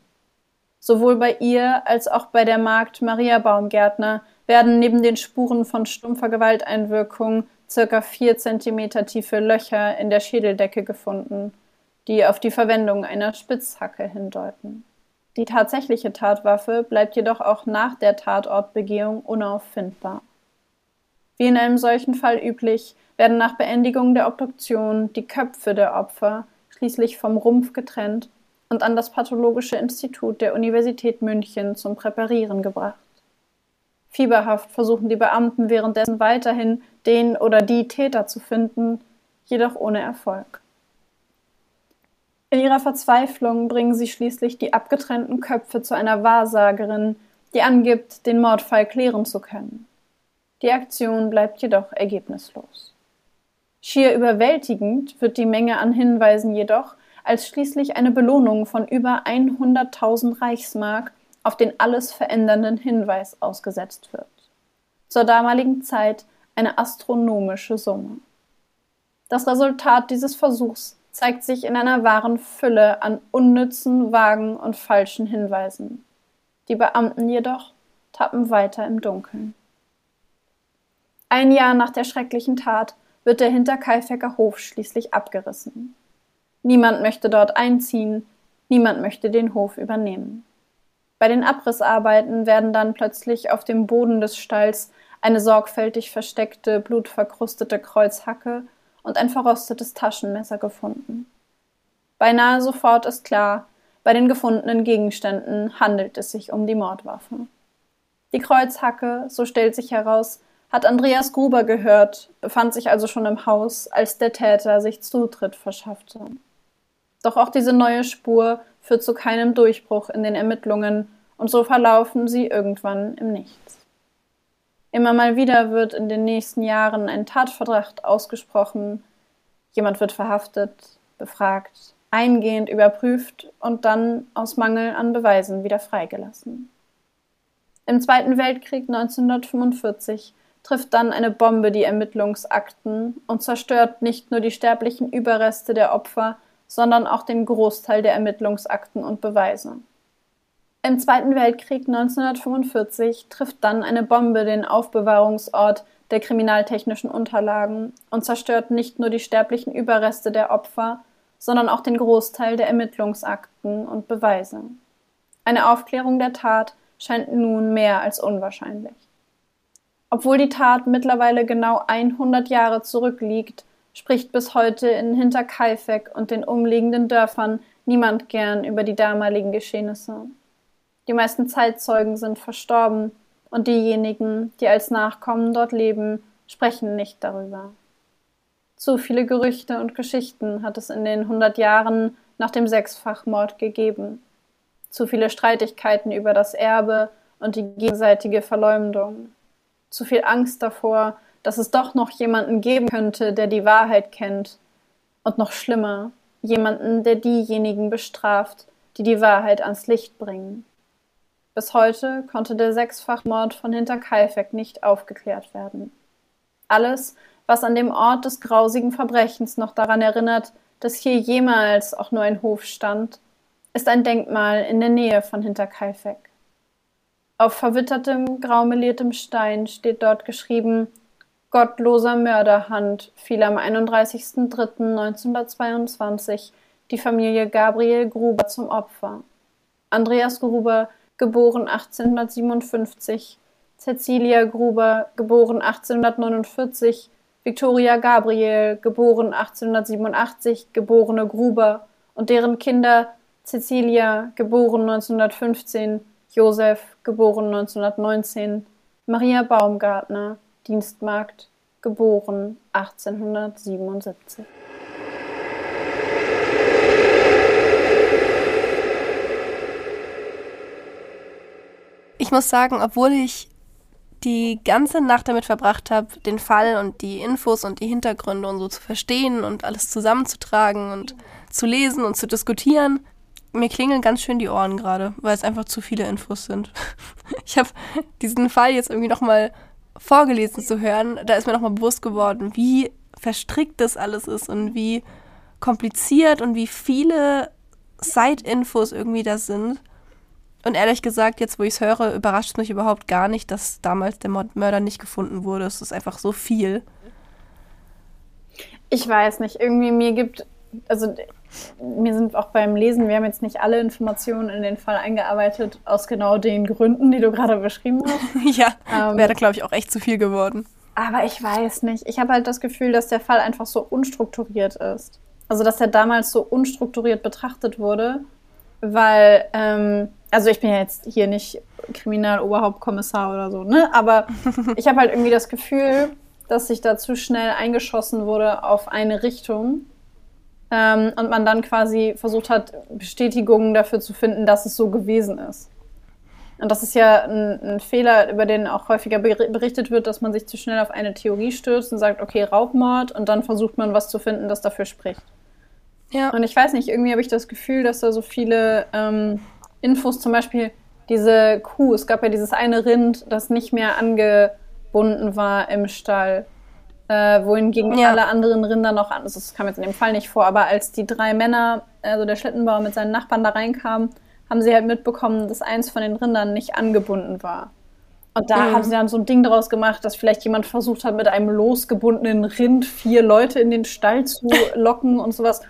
Sowohl bei ihr als auch bei der Magd Maria Baumgärtner werden neben den Spuren von stumpfer Gewalteinwirkung circa vier Zentimeter tiefe Löcher in der Schädeldecke gefunden. die auf die Verwendung einer Spitzhacke hindeuten. Die tatsächliche Tatwaffe bleibt jedoch auch nach der Tatortbegehung unauffindbar. Wie in einem solchen Fall üblich, werden nach Beendigung der Obduktion die Köpfe der Opfer schließlich vom Rumpf getrennt und an das Pathologische Institut der Universität München zum Präparieren gebracht. Fieberhaft versuchen die Beamten währenddessen weiterhin den oder die Täter zu finden, jedoch ohne Erfolg. In ihrer Verzweiflung bringen sie schließlich die abgetrennten Köpfe zu einer Wahrsagerin, die angibt, den Mordfall klären zu können. Die Aktion bleibt jedoch ergebnislos. Schier überwältigend wird die Menge an Hinweisen jedoch, als schließlich eine Belohnung von über 100.000 Reichsmark auf den alles verändernden Hinweis ausgesetzt wird. Zur damaligen Zeit eine astronomische Summe. Das Resultat dieses Versuchs zeigt sich in einer wahren Fülle an unnützen, vagen und falschen Hinweisen. Die Beamten jedoch tappen weiter im Dunkeln. Ein Jahr nach der schrecklichen Tat wird der Hinterkaifecker Hof schließlich abgerissen. Niemand möchte dort einziehen, niemand möchte den Hof übernehmen. Bei den Abrissarbeiten werden dann plötzlich auf dem Boden des Stalls eine sorgfältig versteckte, blutverkrustete Kreuzhacke und ein verrostetes Taschenmesser gefunden. Beinahe sofort ist klar, bei den gefundenen Gegenständen handelt es sich um die Mordwaffe. Die Kreuzhacke, so stellt sich heraus, hat Andreas Gruber gehört, befand sich also schon im Haus, als der Täter sich Zutritt verschaffte. Doch auch diese neue Spur führt zu keinem Durchbruch in den Ermittlungen und so verlaufen sie irgendwann im Nichts. Immer mal wieder wird in den nächsten Jahren ein Tatverdacht ausgesprochen, jemand wird verhaftet, befragt, eingehend überprüft und dann aus Mangel an Beweisen wieder freigelassen. Im Zweiten Weltkrieg 1945 trifft dann eine Bombe die Ermittlungsakten und zerstört nicht nur die sterblichen Überreste der Opfer, sondern auch den Großteil der Ermittlungsakten und Beweise. Im Zweiten Weltkrieg 1945 trifft dann eine Bombe den Aufbewahrungsort der kriminaltechnischen Unterlagen und zerstört nicht nur die sterblichen Überreste der Opfer, sondern auch den Großteil der Ermittlungsakten und Beweise. Eine Aufklärung der Tat scheint nun mehr als unwahrscheinlich. Obwohl die Tat mittlerweile genau 100 Jahre zurückliegt, spricht bis heute in Hinterkaifeck und den umliegenden Dörfern niemand gern über die damaligen Geschehnisse. Die meisten Zeitzeugen sind verstorben und diejenigen, die als Nachkommen dort leben, sprechen nicht darüber. Zu viele Gerüchte und Geschichten hat es in den hundert Jahren nach dem Sechsfachmord gegeben. Zu viele Streitigkeiten über das Erbe und die gegenseitige Verleumdung. Zu viel Angst davor, dass es doch noch jemanden geben könnte, der die Wahrheit kennt. Und noch schlimmer, jemanden, der diejenigen bestraft, die die Wahrheit ans Licht bringen. Bis heute konnte der Sechsfachmord von Hinterkaifeck nicht aufgeklärt werden. Alles, was an dem Ort des grausigen Verbrechens noch daran erinnert, dass hier jemals auch nur ein Hof stand, ist ein Denkmal in der Nähe von Hinterkaifeck. Auf verwittertem, graumeliertem Stein steht dort geschrieben Gottloser Mörderhand fiel am 31.03.1922 die Familie Gabriel Gruber zum Opfer. Andreas Gruber, geboren 1857, Cecilia Gruber, geboren 1849, Victoria Gabriel, geboren 1887, geborene Gruber und deren Kinder Cecilia, geboren 1915, Josef, geboren 1919, Maria Baumgartner, Dienstmagd, geboren 1877. Ich muss sagen, obwohl ich die ganze Nacht damit verbracht habe, den Fall und die Infos und die Hintergründe und so zu verstehen und alles zusammenzutragen und zu lesen und zu diskutieren, mir klingeln ganz schön die Ohren gerade, weil es einfach zu viele Infos sind. Ich habe diesen Fall jetzt irgendwie nochmal vorgelesen zu hören, da ist mir nochmal bewusst geworden, wie verstrickt das alles ist und wie kompliziert und wie viele Side-Infos irgendwie da sind. Und ehrlich gesagt, jetzt wo ich es höre, überrascht es mich überhaupt gar nicht, dass damals der Mörder nicht gefunden wurde. Es ist einfach so viel. Ich weiß nicht, irgendwie mir gibt, also mir sind auch beim Lesen, wir haben jetzt nicht alle Informationen in den Fall eingearbeitet, aus genau den Gründen, die du gerade beschrieben hast. ja, ähm, wäre, glaube ich, auch echt zu viel geworden. Aber ich weiß nicht. Ich habe halt das Gefühl, dass der Fall einfach so unstrukturiert ist. Also, dass er damals so unstrukturiert betrachtet wurde, weil, ähm, also ich bin ja jetzt hier nicht Kriminaloberhauptkommissar oder so, ne? Aber ich habe halt irgendwie das Gefühl, dass sich da zu schnell eingeschossen wurde auf eine Richtung ähm, und man dann quasi versucht hat, Bestätigungen dafür zu finden, dass es so gewesen ist. Und das ist ja ein, ein, Fehler, über den auch häufiger berichtet wird, dass man sich zu schnell auf eine Theorie stürzt und sagt, okay, Raubmord, und dann versucht man was zu finden, das dafür spricht. Ja. Und ich weiß nicht, irgendwie habe ich das Gefühl, dass da so viele ähm, Infos, zum Beispiel diese Kuh, es gab ja dieses eine Rind, das nicht mehr angebunden war im Stall äh, wohingegen ja. alle anderen Rinder noch an. Also das kam jetzt in dem Fall nicht vor, aber als die drei Männer, also der Schlittenbauer mit seinen Nachbarn da reinkamen, haben sie halt mitbekommen, dass eins von den Rindern nicht angebunden war. Und da mhm. haben sie dann so ein Ding draus gemacht, dass vielleicht jemand versucht hat, mit einem losgebundenen Rind vier Leute in den Stall zu locken und sowas.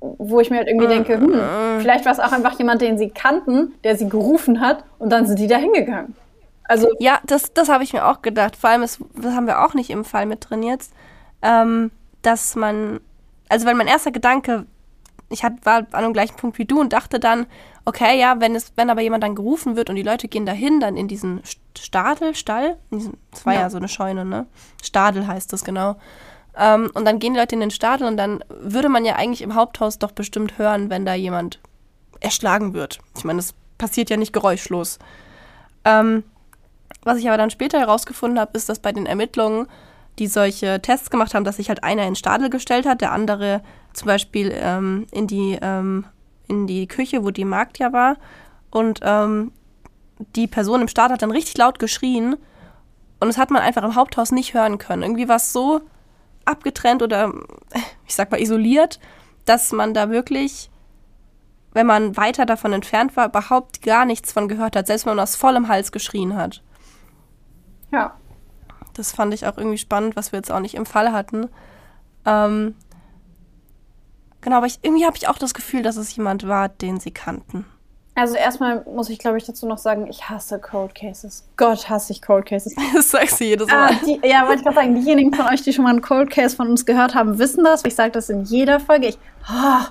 Wo ich mir halt irgendwie denke, hm, vielleicht war es auch einfach jemand, den sie kannten, der sie gerufen hat und dann sind die da hingegangen. Also ja, das, das habe ich mir auch gedacht. Vor allem, ist, das haben wir auch nicht im Fall mit drin jetzt, ähm, dass man, also weil mein erster Gedanke, ich hat, war an dem gleichen Punkt wie du und dachte dann, okay, ja, wenn es, wenn aber jemand dann gerufen wird und die Leute gehen dahin, dann in diesen Stadel, Stall, das war ja. ja so eine Scheune, ne? Stadel heißt das genau. Ähm, und dann gehen die Leute in den Stadel und dann würde man ja eigentlich im Haupthaus doch bestimmt hören, wenn da jemand erschlagen wird. Ich meine, das passiert ja nicht geräuschlos. Ähm, was ich aber dann später herausgefunden habe, ist, dass bei den Ermittlungen, die solche Tests gemacht haben, dass sich halt einer in Stadel gestellt hat, der andere zum Beispiel ähm, in, die, ähm, in die Küche, wo die Magd ja war. Und ähm, die Person im Stadel hat dann richtig laut geschrien. Und das hat man einfach im Haupthaus nicht hören können. Irgendwie war es so abgetrennt oder, ich sag mal, isoliert, dass man da wirklich, wenn man weiter davon entfernt war, überhaupt gar nichts von gehört hat, selbst wenn man aus vollem Hals geschrien hat. Ja. Das fand ich auch irgendwie spannend, was wir jetzt auch nicht im Fall hatten. Ähm, genau, aber ich, irgendwie habe ich auch das Gefühl, dass es jemand war, den sie kannten. Also erstmal muss ich, glaube ich, dazu noch sagen, ich hasse Cold Cases. Gott, hasse ich Cold Cases. Das sagst du jedes Mal. Ah, die, ja, wollte ich gerade sagen, diejenigen von euch, die schon mal einen Cold Case von uns gehört haben, wissen das. Ich sage das in jeder Folge. Ich, oh,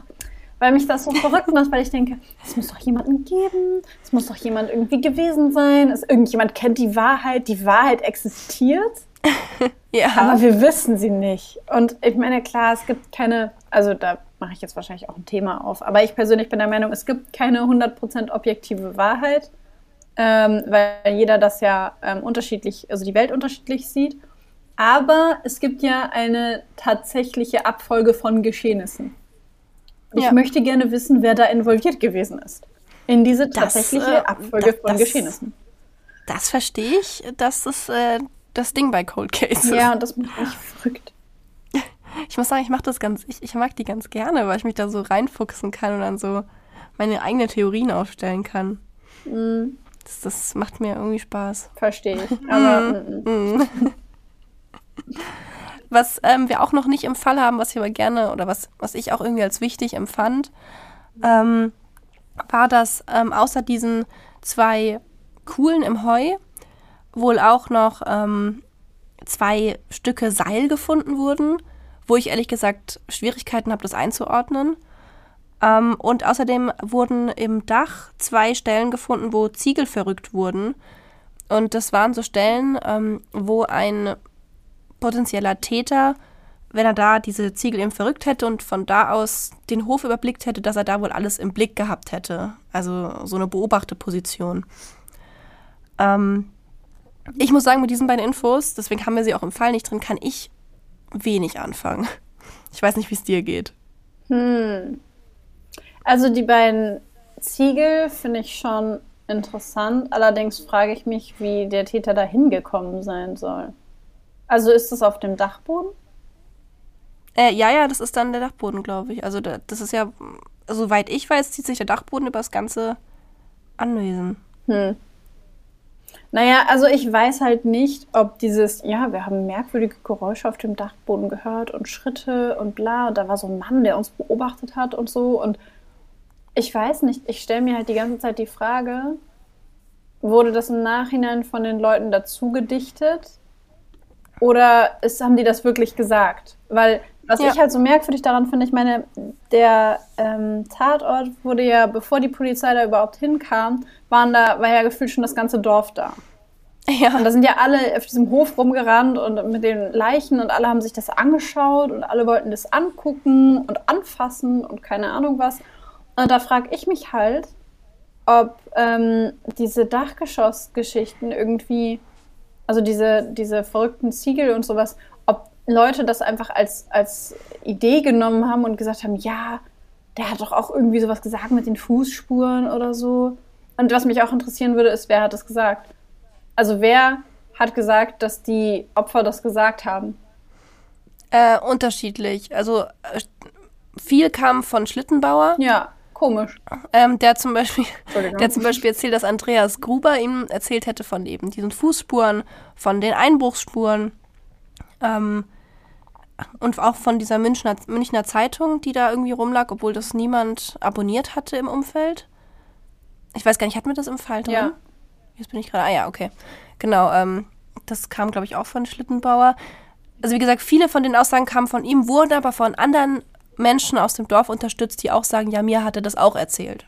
weil mich das so verrückt macht, weil ich denke, es muss doch jemanden geben, es muss doch jemand irgendwie gewesen sein, es, irgendjemand kennt die Wahrheit, die Wahrheit existiert. ja. Aber wir wissen sie nicht. Und ich meine, klar, es gibt keine, also da mache ich jetzt wahrscheinlich auch ein Thema auf, aber ich persönlich bin der Meinung, es gibt keine 100% objektive Wahrheit, ähm, weil jeder das ja ähm, unterschiedlich, also die Welt unterschiedlich sieht. Aber es gibt ja eine tatsächliche Abfolge von Geschehnissen. Ich ja. möchte gerne wissen, wer da involviert gewesen ist. In diese tatsächliche das, äh, Abfolge das, von das, Geschehnissen. Das verstehe ich. Das ist äh, das Ding bei Cold Cases. Ja, und das macht mich verrückt. Ich muss sagen, ich mache das ganz, ich, ich mag die ganz gerne, weil ich mich da so reinfuchsen kann und dann so meine eigenen Theorien aufstellen kann. Mm. Das, das, macht mir irgendwie Spaß. Verstehe ich. Aber. Mm. Was ähm, wir auch noch nicht im Fall haben, was ich aber gerne oder was, was ich auch irgendwie als wichtig empfand, ähm, war, dass ähm, außer diesen zwei Kuhlen im Heu wohl auch noch ähm, zwei Stücke Seil gefunden wurden, wo ich ehrlich gesagt Schwierigkeiten habe, das einzuordnen. Ähm, und außerdem wurden im Dach zwei Stellen gefunden, wo Ziegel verrückt wurden. Und das waren so Stellen, ähm, wo ein potenzieller Täter, wenn er da diese Ziegel eben verrückt hätte und von da aus den Hof überblickt hätte, dass er da wohl alles im Blick gehabt hätte. Also so eine Beobachterposition. Ähm, ich muss sagen, mit diesen beiden Infos, deswegen haben wir sie auch im Fall nicht drin, kann ich wenig anfangen. Ich weiß nicht, wie es dir geht. Hm. Also die beiden Ziegel finde ich schon interessant. Allerdings frage ich mich, wie der Täter da hingekommen sein soll. Also ist das auf dem Dachboden? Äh, ja, ja, das ist dann der Dachboden, glaube ich. Also das ist ja, soweit ich weiß, zieht sich der Dachboden über das ganze Anwesen. Hm. Naja, also ich weiß halt nicht, ob dieses, ja, wir haben merkwürdige Geräusche auf dem Dachboden gehört und Schritte und bla. Und da war so ein Mann, der uns beobachtet hat und so. Und ich weiß nicht, ich stelle mir halt die ganze Zeit die Frage, wurde das im Nachhinein von den Leuten dazu gedichtet? Oder ist, haben die das wirklich gesagt? Weil was ja. ich halt so merkwürdig daran finde, ich meine, der ähm, Tatort wurde ja, bevor die Polizei da überhaupt hinkam, waren da, war ja gefühlt schon das ganze Dorf da. Ja. Und da sind ja alle auf diesem Hof rumgerannt und mit den Leichen und alle haben sich das angeschaut und alle wollten das angucken und anfassen und keine Ahnung was. Und da frage ich mich halt, ob ähm, diese Dachgeschossgeschichten irgendwie, also diese, diese verrückten Ziegel und sowas, Leute das einfach als, als Idee genommen haben und gesagt haben, ja, der hat doch auch irgendwie sowas gesagt mit den Fußspuren oder so. Und was mich auch interessieren würde, ist, wer hat das gesagt? Also wer hat gesagt, dass die Opfer das gesagt haben? Äh, unterschiedlich. Also äh, viel kam von Schlittenbauer. Ja, komisch. Ähm, der zum Beispiel, der zum Beispiel erzählt, dass Andreas Gruber ihm erzählt hätte von eben diesen Fußspuren, von den Einbruchsspuren. Ähm, und auch von dieser Münchner, Münchner Zeitung, die da irgendwie rumlag, obwohl das niemand abonniert hatte im Umfeld. Ich weiß gar nicht, hatten wir das im Fall drin? Ja. Jetzt bin ich gerade. Ah ja, okay. Genau, ähm, das kam, glaube ich, auch von Schlittenbauer. Also wie gesagt, viele von den Aussagen kamen von ihm, wurden aber von anderen Menschen aus dem Dorf unterstützt, die auch sagen, ja, mir hatte das auch erzählt.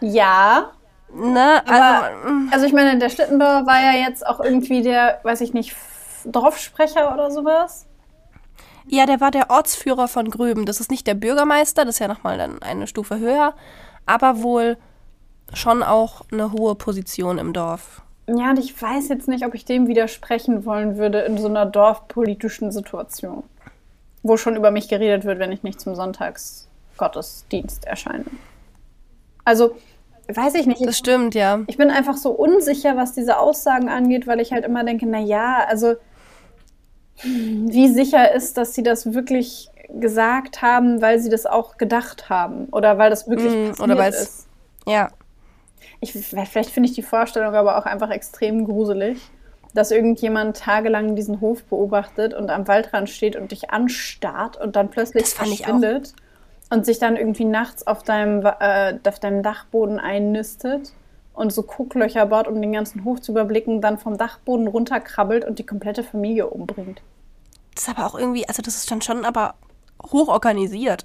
Ja. Ne? Also, aber, also ich meine, der Schlittenbauer war ja jetzt auch irgendwie der, weiß ich nicht, Dorfsprecher oder sowas. Ja, der war der Ortsführer von Gröben. Das ist nicht der Bürgermeister, das ist ja nochmal dann eine Stufe höher, aber wohl schon auch eine hohe Position im Dorf. Ja, und ich weiß jetzt nicht, ob ich dem widersprechen wollen würde in so einer dorfpolitischen Situation, wo schon über mich geredet wird, wenn ich nicht zum Sonntagsgottesdienst erscheine. Also, weiß ich nicht. Das stimmt, ja. Ich bin einfach so unsicher, was diese Aussagen angeht, weil ich halt immer denke, na ja, also wie sicher ist, dass sie das wirklich gesagt haben, weil sie das auch gedacht haben oder weil das wirklich mm, passiert oder ist. Ja. Ich, vielleicht finde ich die Vorstellung aber auch einfach extrem gruselig, dass irgendjemand tagelang diesen Hof beobachtet und am Waldrand steht und dich anstarrt und dann plötzlich verschwindet und sich dann irgendwie nachts auf deinem, äh, auf deinem Dachboden einnistet und so Gucklöcher baut, um den ganzen Hof zu überblicken, dann vom Dachboden runterkrabbelt und die komplette Familie umbringt. Das ist aber auch irgendwie, also das ist dann schon aber hoch organisiert.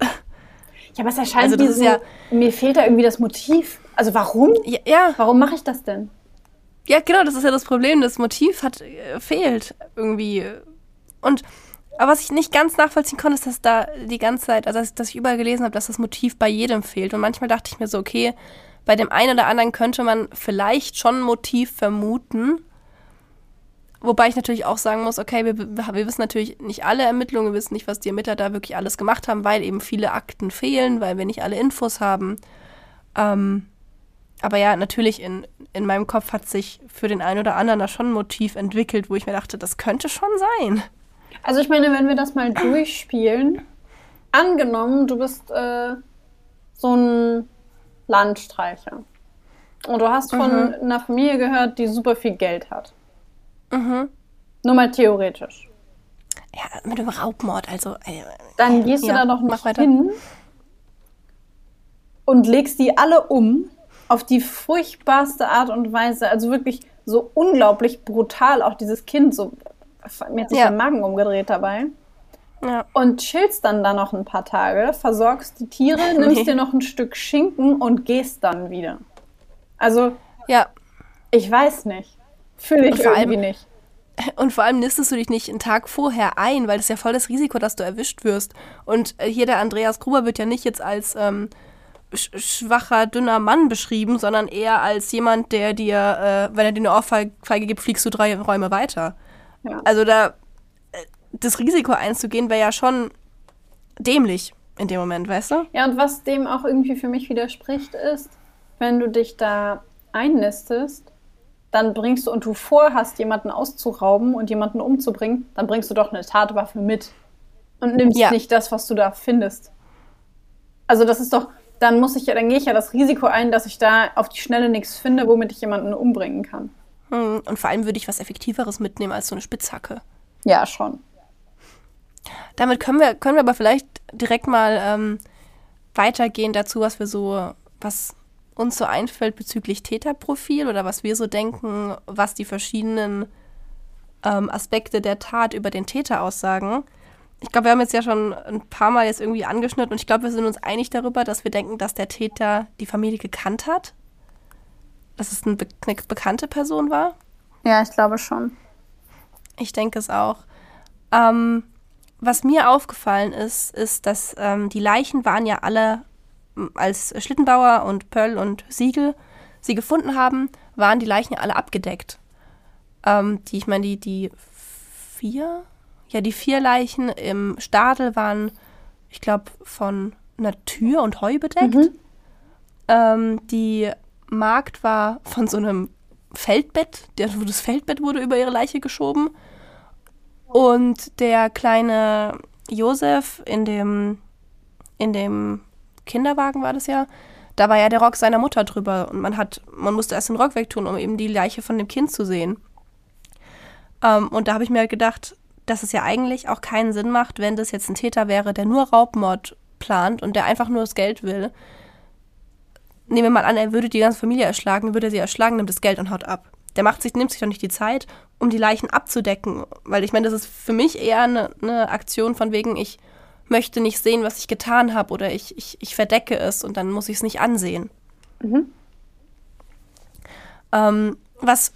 Ja, aber es erscheint also, so, ja, mir fehlt da irgendwie das Motiv. Also warum? Ja. ja. Warum mache ich das denn? Ja, genau, das ist ja das Problem. Das Motiv hat äh, fehlt irgendwie. Und aber was ich nicht ganz nachvollziehen konnte, ist, dass da die ganze Zeit, also dass, dass ich überall gelesen habe, dass das Motiv bei jedem fehlt. Und manchmal dachte ich mir so, okay, bei dem einen oder anderen könnte man vielleicht schon ein Motiv vermuten. Wobei ich natürlich auch sagen muss, okay, wir, wir wissen natürlich nicht alle Ermittlungen, wir wissen nicht, was die Ermittler da wirklich alles gemacht haben, weil eben viele Akten fehlen, weil wir nicht alle Infos haben. Ähm, aber ja, natürlich in, in meinem Kopf hat sich für den einen oder anderen da schon ein Motiv entwickelt, wo ich mir dachte, das könnte schon sein. Also ich meine, wenn wir das mal durchspielen, angenommen, du bist äh, so ein Landstreicher. Und du hast von mhm. einer Familie gehört, die super viel Geld hat. Mhm. Nur mal theoretisch. Ja, mit dem Raubmord, also. Äh, Dann gehst ja, du da noch nicht hin und legst die alle um auf die furchtbarste Art und Weise. Also wirklich so unglaublich brutal. Auch dieses Kind, so. Mir hat sich ja. der Magen umgedreht dabei. Ja. Und chillst dann da noch ein paar Tage, versorgst die Tiere, nimmst nee. dir noch ein Stück Schinken und gehst dann wieder. Also, ja. ich weiß nicht. Fühle ich irgendwie allem, nicht. Und vor allem nistest du dich nicht einen Tag vorher ein, weil das ist ja voll das Risiko, dass du erwischt wirst. Und äh, hier der Andreas Gruber wird ja nicht jetzt als ähm, schwacher, dünner Mann beschrieben, sondern eher als jemand, der dir, äh, wenn er dir eine Ohrfeige gibt, fliegst du drei Räume weiter. Ja. Also da das Risiko einzugehen, wäre ja schon dämlich in dem Moment, weißt du? Ja, und was dem auch irgendwie für mich widerspricht, ist, wenn du dich da einnistest, dann bringst du und du vorhast, jemanden auszurauben und jemanden umzubringen, dann bringst du doch eine Tatwaffe mit und nimmst ja. nicht das, was du da findest. Also das ist doch, dann muss ich ja, dann gehe ich ja das Risiko ein, dass ich da auf die Schnelle nichts finde, womit ich jemanden umbringen kann. Hm, und vor allem würde ich was Effektiveres mitnehmen als so eine Spitzhacke. Ja, schon. Damit können wir, können wir aber vielleicht direkt mal ähm, weitergehen dazu, was wir so, was uns so einfällt bezüglich Täterprofil oder was wir so denken, was die verschiedenen ähm, Aspekte der Tat über den Täter aussagen. Ich glaube, wir haben jetzt ja schon ein paar Mal jetzt irgendwie angeschnitten und ich glaube, wir sind uns einig darüber, dass wir denken, dass der Täter die Familie gekannt hat. Dass es eine, be eine bekannte Person war. Ja, ich glaube schon. Ich denke es auch. Ähm, was mir aufgefallen ist, ist, dass ähm, die Leichen waren ja alle, als Schlittenbauer und Pöll und Siegel sie gefunden haben, waren die Leichen alle abgedeckt. Ähm, die, ich meine, die, die vier, ja, die vier Leichen im Stadel waren, ich glaube, von einer Tür und Heu bedeckt. Mhm. Ähm, die Magd war von so einem Feldbett, das Feldbett wurde über ihre Leiche geschoben. Und der kleine Josef in dem, in dem Kinderwagen war das ja, da war ja der Rock seiner Mutter drüber und man hat, man musste erst den Rock wegtun, um eben die Leiche von dem Kind zu sehen. Ähm, und da habe ich mir halt gedacht, dass es ja eigentlich auch keinen Sinn macht, wenn das jetzt ein Täter wäre, der nur Raubmord plant und der einfach nur das Geld will. Nehmen wir mal an, er würde die ganze Familie erschlagen, würde sie erschlagen, nimmt das Geld und haut ab der macht sich, nimmt sich doch nicht die Zeit, um die Leichen abzudecken. Weil ich meine, das ist für mich eher eine, eine Aktion von wegen, ich möchte nicht sehen, was ich getan habe oder ich, ich, ich verdecke es und dann muss ich es nicht ansehen. Mhm. Ähm, was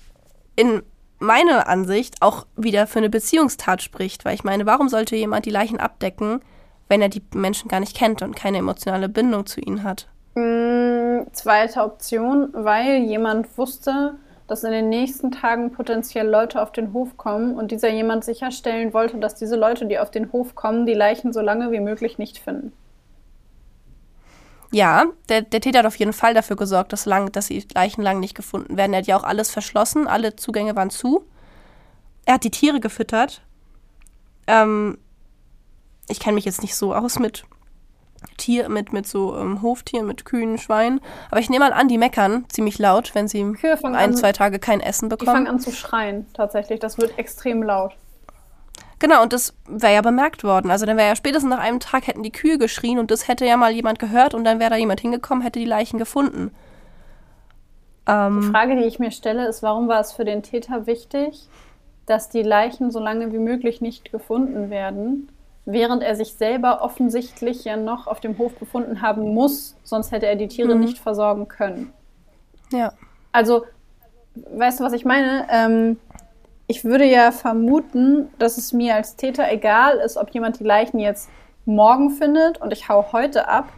in meiner Ansicht auch wieder für eine Beziehungstat spricht, weil ich meine, warum sollte jemand die Leichen abdecken, wenn er die Menschen gar nicht kennt und keine emotionale Bindung zu ihnen hat? Mm, zweite Option, weil jemand wusste, dass in den nächsten Tagen potenziell Leute auf den Hof kommen und dieser jemand sicherstellen wollte, dass diese Leute, die auf den Hof kommen, die Leichen so lange wie möglich nicht finden. Ja, der, der Täter hat auf jeden Fall dafür gesorgt, dass, lang, dass die Leichen lang nicht gefunden werden. Er hat ja auch alles verschlossen, alle Zugänge waren zu. Er hat die Tiere gefüttert. Ähm, ich kenne mich jetzt nicht so aus mit Tier, mit, mit so ähm, Hoftieren, mit Kühen, Schweinen. Aber ich nehme mal an, die meckern ziemlich laut, wenn sie ein, an, zwei Tage kein Essen bekommen. Die fangen an zu schreien, tatsächlich. Das wird extrem laut. Genau, und das wäre ja bemerkt worden. Also dann wäre ja spätestens nach einem Tag hätten die Kühe geschrien und das hätte ja mal jemand gehört und dann wäre da jemand hingekommen, hätte die Leichen gefunden. Ähm, die Frage, die ich mir stelle, ist, warum war es für den Täter wichtig, dass die Leichen so lange wie möglich nicht gefunden werden? Während er sich selber offensichtlich ja noch auf dem Hof befunden haben muss, sonst hätte er die Tiere mhm. nicht versorgen können. Ja. Also, weißt du, was ich meine? Ähm, ich würde ja vermuten, dass es mir als Täter egal ist, ob jemand die Leichen jetzt morgen findet und ich hau heute ab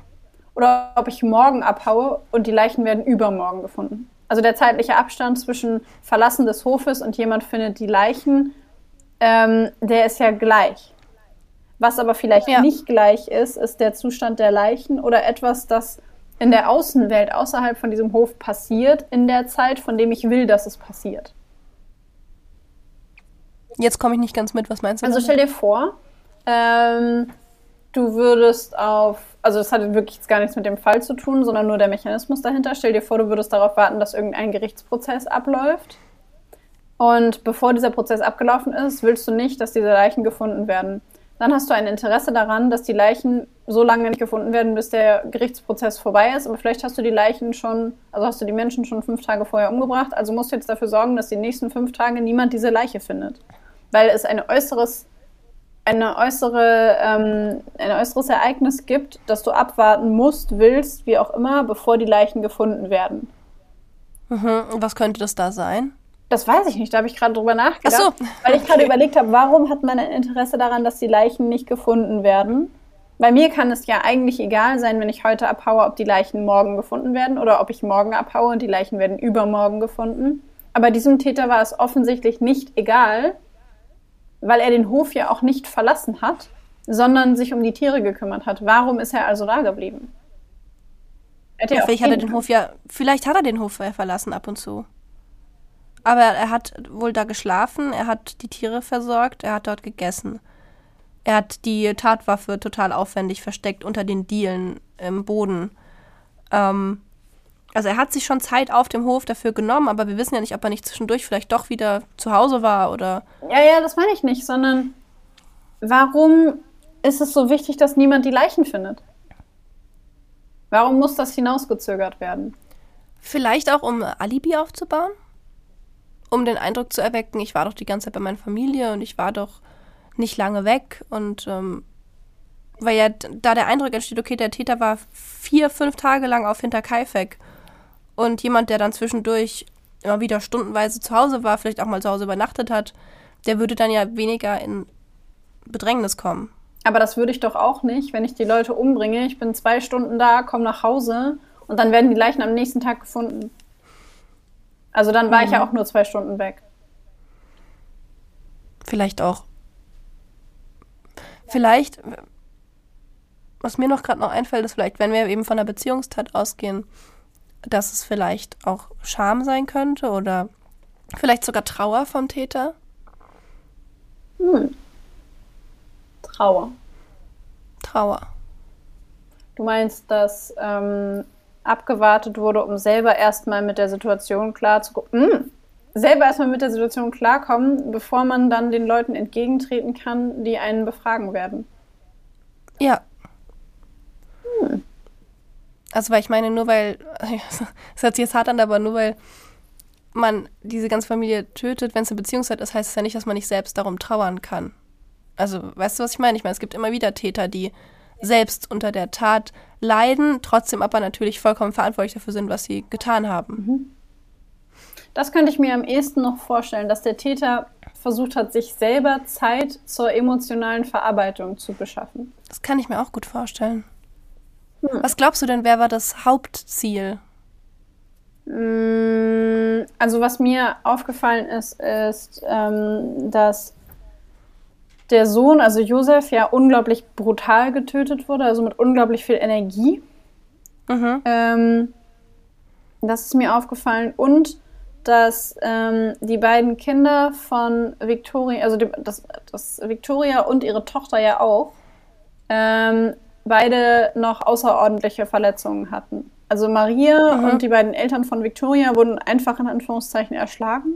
oder ob ich morgen abhaue und die Leichen werden übermorgen gefunden. Also der zeitliche Abstand zwischen Verlassen des Hofes und jemand findet die Leichen, ähm, der ist ja gleich. Was aber vielleicht ja. nicht gleich ist, ist der Zustand der Leichen oder etwas, das in der Außenwelt außerhalb von diesem Hof passiert, in der Zeit, von dem ich will, dass es passiert. Jetzt komme ich nicht ganz mit, was meinst du? Also damit? stell dir vor, ähm, du würdest auf, also das hat wirklich jetzt gar nichts mit dem Fall zu tun, sondern nur der Mechanismus dahinter. Stell dir vor, du würdest darauf warten, dass irgendein Gerichtsprozess abläuft. Und bevor dieser Prozess abgelaufen ist, willst du nicht, dass diese Leichen gefunden werden dann hast du ein Interesse daran, dass die Leichen so lange nicht gefunden werden, bis der Gerichtsprozess vorbei ist. Aber vielleicht hast du die Leichen schon, also hast du die Menschen schon fünf Tage vorher umgebracht. Also musst du jetzt dafür sorgen, dass die nächsten fünf Tage niemand diese Leiche findet. Weil es ein äußeres, eine äußere, ähm, ein äußeres Ereignis gibt, das du abwarten musst, willst, wie auch immer, bevor die Leichen gefunden werden. Mhm. Was könnte das da sein? Das weiß ich nicht, da habe ich gerade drüber nachgedacht. Ach so. Weil ich gerade überlegt habe, warum hat man ein Interesse daran, dass die Leichen nicht gefunden werden? Bei mir kann es ja eigentlich egal sein, wenn ich heute abhaue, ob die Leichen morgen gefunden werden oder ob ich morgen abhaue und die Leichen werden übermorgen gefunden. Aber diesem Täter war es offensichtlich nicht egal, weil er den Hof ja auch nicht verlassen hat, sondern sich um die Tiere gekümmert hat. Warum ist er also da geblieben? Ja, vielleicht hat er den Hof ja, vielleicht hat er den Hof verlassen ab und zu. Aber er hat wohl da geschlafen, er hat die Tiere versorgt, er hat dort gegessen. Er hat die Tatwaffe total aufwendig versteckt unter den Dielen im Boden. Ähm, Also er hat sich schon Zeit auf dem Hof dafür genommen, aber wir wissen ja nicht, ob er nicht zwischendurch vielleicht doch wieder zu Hause war oder. Ja, ja, das meine ich nicht, sondern warum ist es so wichtig, dass niemand die Leichen findet? Warum muss das hinausgezögert werden? Vielleicht auch, um Alibi aufzubauen? Um den Eindruck zu erwecken, ich war doch die ganze Zeit bei meiner Familie und ich war doch nicht lange weg und ähm, weil ja da der Eindruck entsteht, okay, der Täter war vier, fünf Tage lang auf Hinterkaifeck und jemand, der dann zwischendurch immer wieder stundenweise zu Hause war, vielleicht auch mal zu Hause übernachtet hat, der würde dann ja weniger in Bedrängnis kommen. Aber das würde ich doch auch nicht, wenn ich die Leute umbringe. Ich bin zwei Stunden da, komme nach Hause und dann werden die Leichen am nächsten Tag gefunden. Also dann war mhm. ich ja mhm. auch nur zwei Stunden weg. Vielleicht auch. Vielleicht, was mir noch gerade noch einfällt, ist vielleicht, wenn wir eben von der Beziehungstat ausgehen, dass es vielleicht auch Scham sein könnte oder vielleicht sogar Trauer vom Täter. Hm. Trauer. Trauer. Du meinst, dass ähm, abgewartet wurde, um selber erstmal mit der Situation klarzukommen. Hm. Selber erstmal mit der Situation klarkommen, bevor man dann den Leuten entgegentreten kann, die einen befragen werden. Ja. Hm. Also, weil ich meine, nur weil, es hört sich jetzt hart an, aber nur weil man diese ganze Familie tötet, wenn es eine Beziehungszeit ist, heißt es ja nicht, dass man nicht selbst darum trauern kann. Also, weißt du, was ich meine? Ich meine, es gibt immer wieder Täter, die selbst unter der Tat leiden, trotzdem aber natürlich vollkommen verantwortlich dafür sind, was sie getan haben. Mhm. Das könnte ich mir am ehesten noch vorstellen, dass der Täter versucht hat, sich selber Zeit zur emotionalen Verarbeitung zu beschaffen. Das kann ich mir auch gut vorstellen. Hm. Was glaubst du denn, wer war das Hauptziel? Mm, also was mir aufgefallen ist, ist, ähm, dass der Sohn, also Josef, ja unglaublich brutal getötet wurde, also mit unglaublich viel Energie. Mhm. Ähm, das ist mir aufgefallen. Und dass ähm, die beiden Kinder von Victoria, also die, das, das Victoria und ihre Tochter ja auch, ähm, beide noch außerordentliche Verletzungen hatten. Also Maria mhm. und die beiden Eltern von Victoria wurden einfach in Anführungszeichen erschlagen.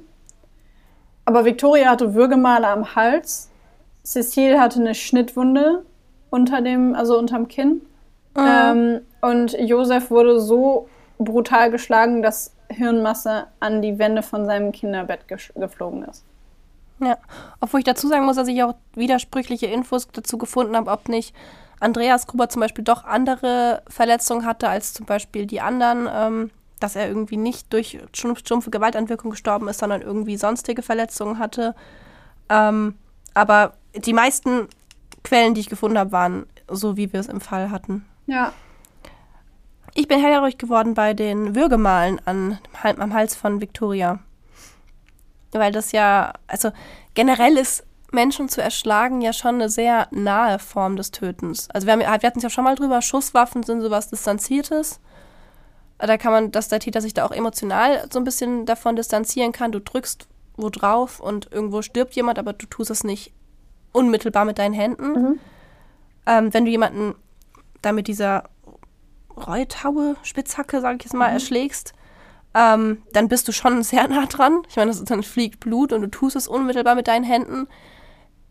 Aber Victoria hatte Würgemale am Hals. Cecile hatte eine Schnittwunde unter dem, also unterm Kinn. Mhm. Ähm, und Josef wurde so brutal geschlagen, dass Hirnmasse an die Wände von seinem Kinderbett geflogen ist. Ja, obwohl ich dazu sagen muss, dass ich auch widersprüchliche Infos dazu gefunden habe, ob nicht Andreas Gruber zum Beispiel doch andere Verletzungen hatte als zum Beispiel die anderen, ähm, dass er irgendwie nicht durch stumpfe Gewalteinwirkung gestorben ist, sondern irgendwie sonstige Verletzungen hatte. Ähm, aber die meisten Quellen, die ich gefunden habe, waren so, wie wir es im Fall hatten. Ja. Ich bin hellhörig geworden bei den Würgemalen an, am Hals von Victoria. Weil das ja, also generell ist Menschen zu erschlagen ja schon eine sehr nahe Form des Tötens. Also wir, haben, wir hatten es ja schon mal drüber, Schusswaffen sind sowas Distanziertes. Da kann man, dass der Täter sich da auch emotional so ein bisschen davon distanzieren kann. Du drückst wo drauf und irgendwo stirbt jemand, aber du tust es nicht unmittelbar mit deinen Händen. Mhm. Ähm, wenn du jemanden da mit dieser Reutaue, Spitzhacke, sag ich jetzt mal, mhm. erschlägst, ähm, dann bist du schon sehr nah dran. Ich meine, dann fliegt Blut und du tust es unmittelbar mit deinen Händen.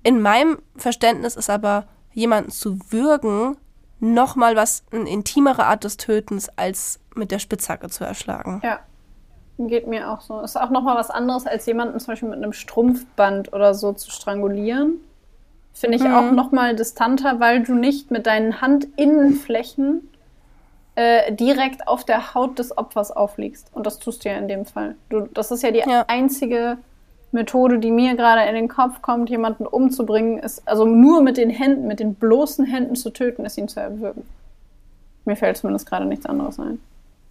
In meinem Verständnis ist aber jemanden zu würgen nochmal was, eine intimere Art des Tötens, als mit der Spitzhacke zu erschlagen. Ja, geht mir auch so. Ist auch nochmal was anderes, als jemanden zum Beispiel mit einem Strumpfband oder so zu strangulieren. Finde ich mhm. auch nochmal distanter, weil du nicht mit deinen Handinnenflächen äh, direkt auf der Haut des Opfers aufliegst. Und das tust du ja in dem Fall. Du, das ist ja die ja. einzige Methode, die mir gerade in den Kopf kommt, jemanden umzubringen, ist, also nur mit den Händen, mit den bloßen Händen zu töten, ist ihn zu erwürgen. Mir fällt zumindest gerade nichts anderes ein.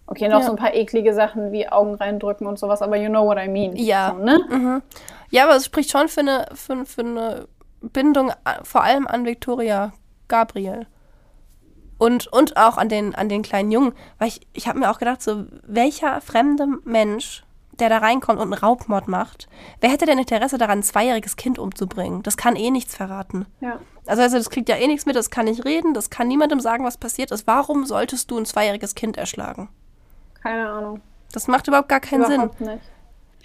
Okay, noch ja. so ein paar eklige Sachen wie Augen reindrücken und sowas, aber you know what I mean. Ja. So, ne? Mhm. Ja, aber es spricht schon für eine, für, für eine Bindung vor allem an Victoria Gabriel. Und, und auch an den, an den kleinen Jungen. Weil ich, ich habe mir auch gedacht, so, welcher fremde Mensch der da reinkommt und einen Raubmord macht, wer hätte denn Interesse daran, ein zweijähriges Kind umzubringen? Das kann eh nichts verraten. Ja. Also, also das kriegt ja eh nichts mit, das kann nicht reden, das kann niemandem sagen, was passiert ist. Warum solltest du ein zweijähriges Kind erschlagen? Keine Ahnung. Das macht überhaupt gar keinen Überhaupt Sinn. nicht.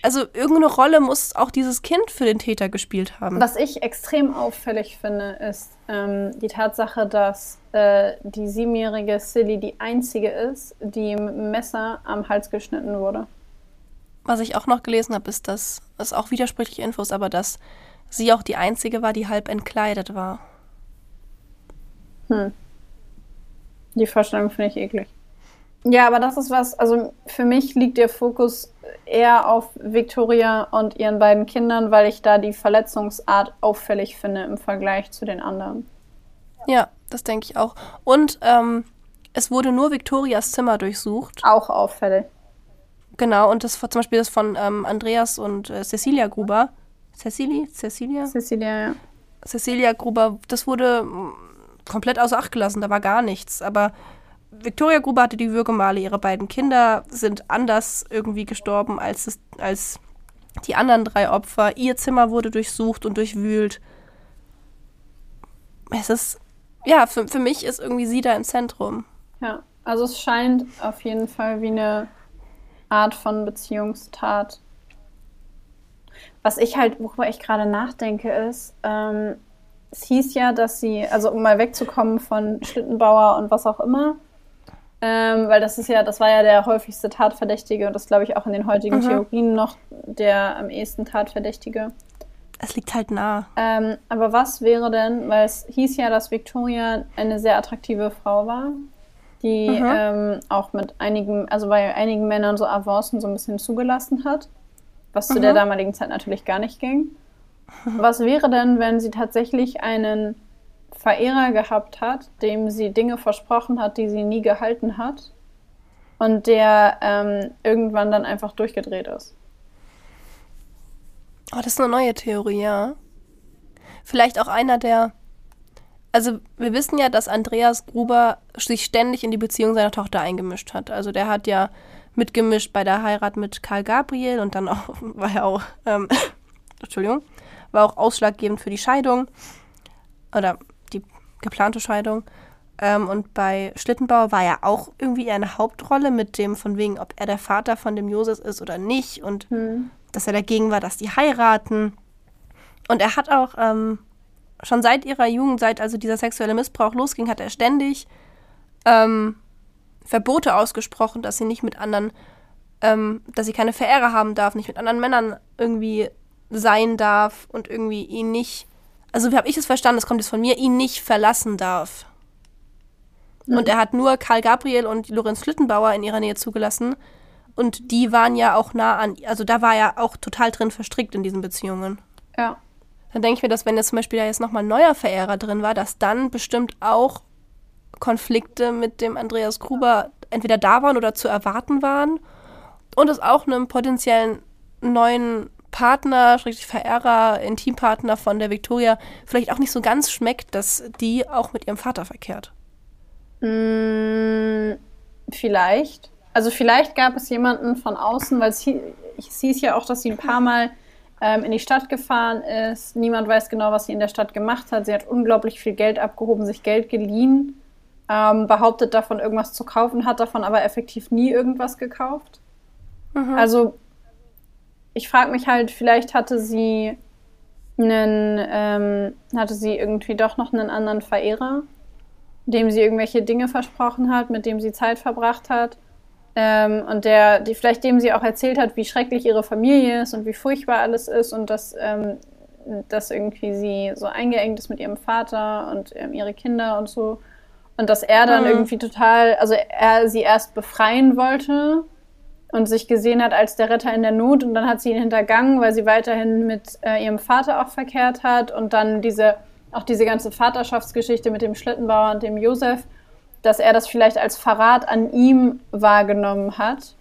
Also irgendeine Rolle muss auch dieses Kind für den Täter gespielt haben. Was ich extrem auffällig finde, ist ähm, die Tatsache, dass äh, die siebenjährige Silly die einzige ist, die mit dem Messer am Hals geschnitten wurde. Was ich auch noch gelesen habe, ist, dass, das ist auch widersprüchliche Infos, aber dass sie auch die einzige war, die halb entkleidet war. Hm. Die Vorstellung finde ich eklig. Ja, aber das ist was, also für mich liegt der Fokus eher auf Victoria und ihren beiden Kindern, weil ich da die Verletzungsart auffällig finde im Vergleich zu den anderen. Ja, das denke ich auch. Und ähm, es wurde nur Victorias Zimmer durchsucht. Auch auffällig. Genau, und das war zum Beispiel das von ähm, Andreas und äh, Cecilia Gruber. Cecily? Cecilia? Cecilia, ja. Cecilia Gruber, das wurde mm, komplett außer Acht gelassen, da war gar nichts. Aber Victoria Gruber hatte die Würgemale, ihre beiden Kinder sind anders irgendwie gestorben als, es, als die anderen drei Opfer. Ihr Zimmer wurde durchsucht und durchwühlt. Es ist, ja, für, für mich ist irgendwie sie da im Zentrum. Ja, also es scheint auf jeden Fall wie eine Art von Beziehungstat. Was ich halt, worüber ich gerade nachdenke, ist, ähm, es hieß ja, dass sie, also um mal wegzukommen von Schlittenbauer und was auch immer, ähm, weil das ist ja, das war ja der häufigste Tatverdächtige und das glaube ich auch in den heutigen Mhm. Theorien noch der am ehesten Tatverdächtige. Es liegt halt nah. Ähm, aber was wäre denn, weil es hieß ja, dass Victoria eine sehr attraktive Frau war, die Mhm. ähm, auch mit einigen, also bei einigen Männern so Avancen so ein bisschen zugelassen hat, was zu Mhm. der damaligen Zeit natürlich gar nicht ging. Was wäre denn, wenn sie tatsächlich einen Verehrer gehabt hat, dem sie Dinge versprochen hat, die sie nie gehalten hat und der ähm, irgendwann dann einfach durchgedreht ist? Oh, das ist eine neue Theorie, ja. Vielleicht auch einer der. Also, wir wissen ja, dass Andreas Gruber sich ständig in die Beziehung seiner Tochter eingemischt hat. Also, der hat ja mitgemischt bei der Heirat mit Karl Gabriel und dann auch, war ja auch, ähm, Entschuldigung, war auch ausschlaggebend für die Scheidung oder geplante Scheidung. Ähm, und bei Schlittenbauer war ja auch irgendwie eine Hauptrolle mit dem, von wegen, ob er der Vater von dem Josef ist oder nicht und dass er dagegen war, dass die heiraten. Und er hat auch ähm, schon seit ihrer Jugend, seit also dieser sexuelle Missbrauch losging, hat er ständig ähm, Verbote ausgesprochen, dass sie nicht mit anderen, ähm, dass sie keine Verehrer haben darf, nicht mit anderen Männern irgendwie sein darf und irgendwie ihn nicht, also wie habe ich es verstanden, das kommt jetzt von mir, ihn nicht verlassen darf. Und er hat nur Karl Gabriel und Lorenz Schlittenbauer in ihrer Nähe zugelassen. Und die waren ja auch nah an, also da war er auch total drin verstrickt in diesen Beziehungen. Ja. Dann denke ich mir, dass wenn jetzt zum Beispiel da jetzt nochmal ein neuer Verehrer drin war, dass dann bestimmt auch Konflikte mit dem Andreas Gruber entweder da waren oder zu erwarten waren. Und es auch einem potenziellen neuen Partner, Verehrer, Intimpartner von der Victoria vielleicht auch nicht so ganz schmeckt, dass die auch mit ihrem Vater verkehrt. Mm, vielleicht. Also vielleicht gab es jemanden von außen, weil es, hie es hieß ja auch, dass sie ein paar Mal ähm, in die Stadt gefahren ist. Niemand weiß genau, was sie in der Stadt gemacht hat. Sie hat unglaublich viel Geld abgehoben, sich Geld geliehen, ähm, behauptet davon irgendwas zu kaufen, hat davon aber effektiv nie irgendwas gekauft. Also ich frage mich halt, vielleicht hatte sie einen, ähm, hatte sie irgendwie doch noch einen anderen Verehrer, dem sie irgendwelche Dinge versprochen hat, mit dem sie Zeit verbracht hat. Ähm, und der, die, vielleicht dem sie auch erzählt hat, wie schrecklich ihre Familie ist und wie furchtbar alles ist und dass, ähm, dass irgendwie sie so eingeengt ist mit ihrem Vater und ähm, ihre Kinder und so. Und dass er dann Mhm. irgendwie total, also er sie erst befreien wollte und sich gesehen hat als der Retter in der Not. Und dann hat sie ihn hintergangen, weil sie weiterhin mit äh, ihrem Vater auch verkehrt hat. Und dann diese auch diese ganze Vaterschaftsgeschichte mit dem Schlittenbauer und dem Josef, dass er das vielleicht als Verrat an ihm wahrgenommen hat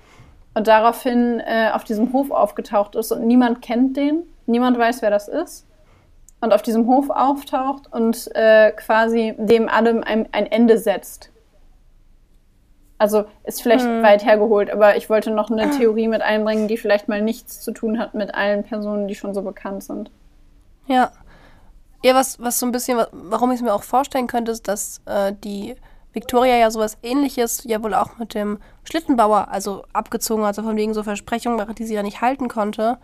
und daraufhin äh, auf diesem Hof aufgetaucht ist. Und niemand kennt den, niemand weiß, wer das ist. Und auf diesem Hof auftaucht und äh, quasi dem allem ein, ein Ende setzt. Also ist vielleicht weit hergeholt, aber ich wollte noch eine Theorie mit einbringen, die vielleicht mal nichts zu tun hat mit allen Personen, die schon so bekannt sind. Ja. Ja, was, was so ein bisschen, wa- warum ich es mir auch vorstellen könnte, ist, dass äh, die Victoria ja sowas ähnliches ja wohl auch mit dem Schlittenbauer, also abgezogen, also von wegen so Versprechungen, die sie ja nicht halten konnte.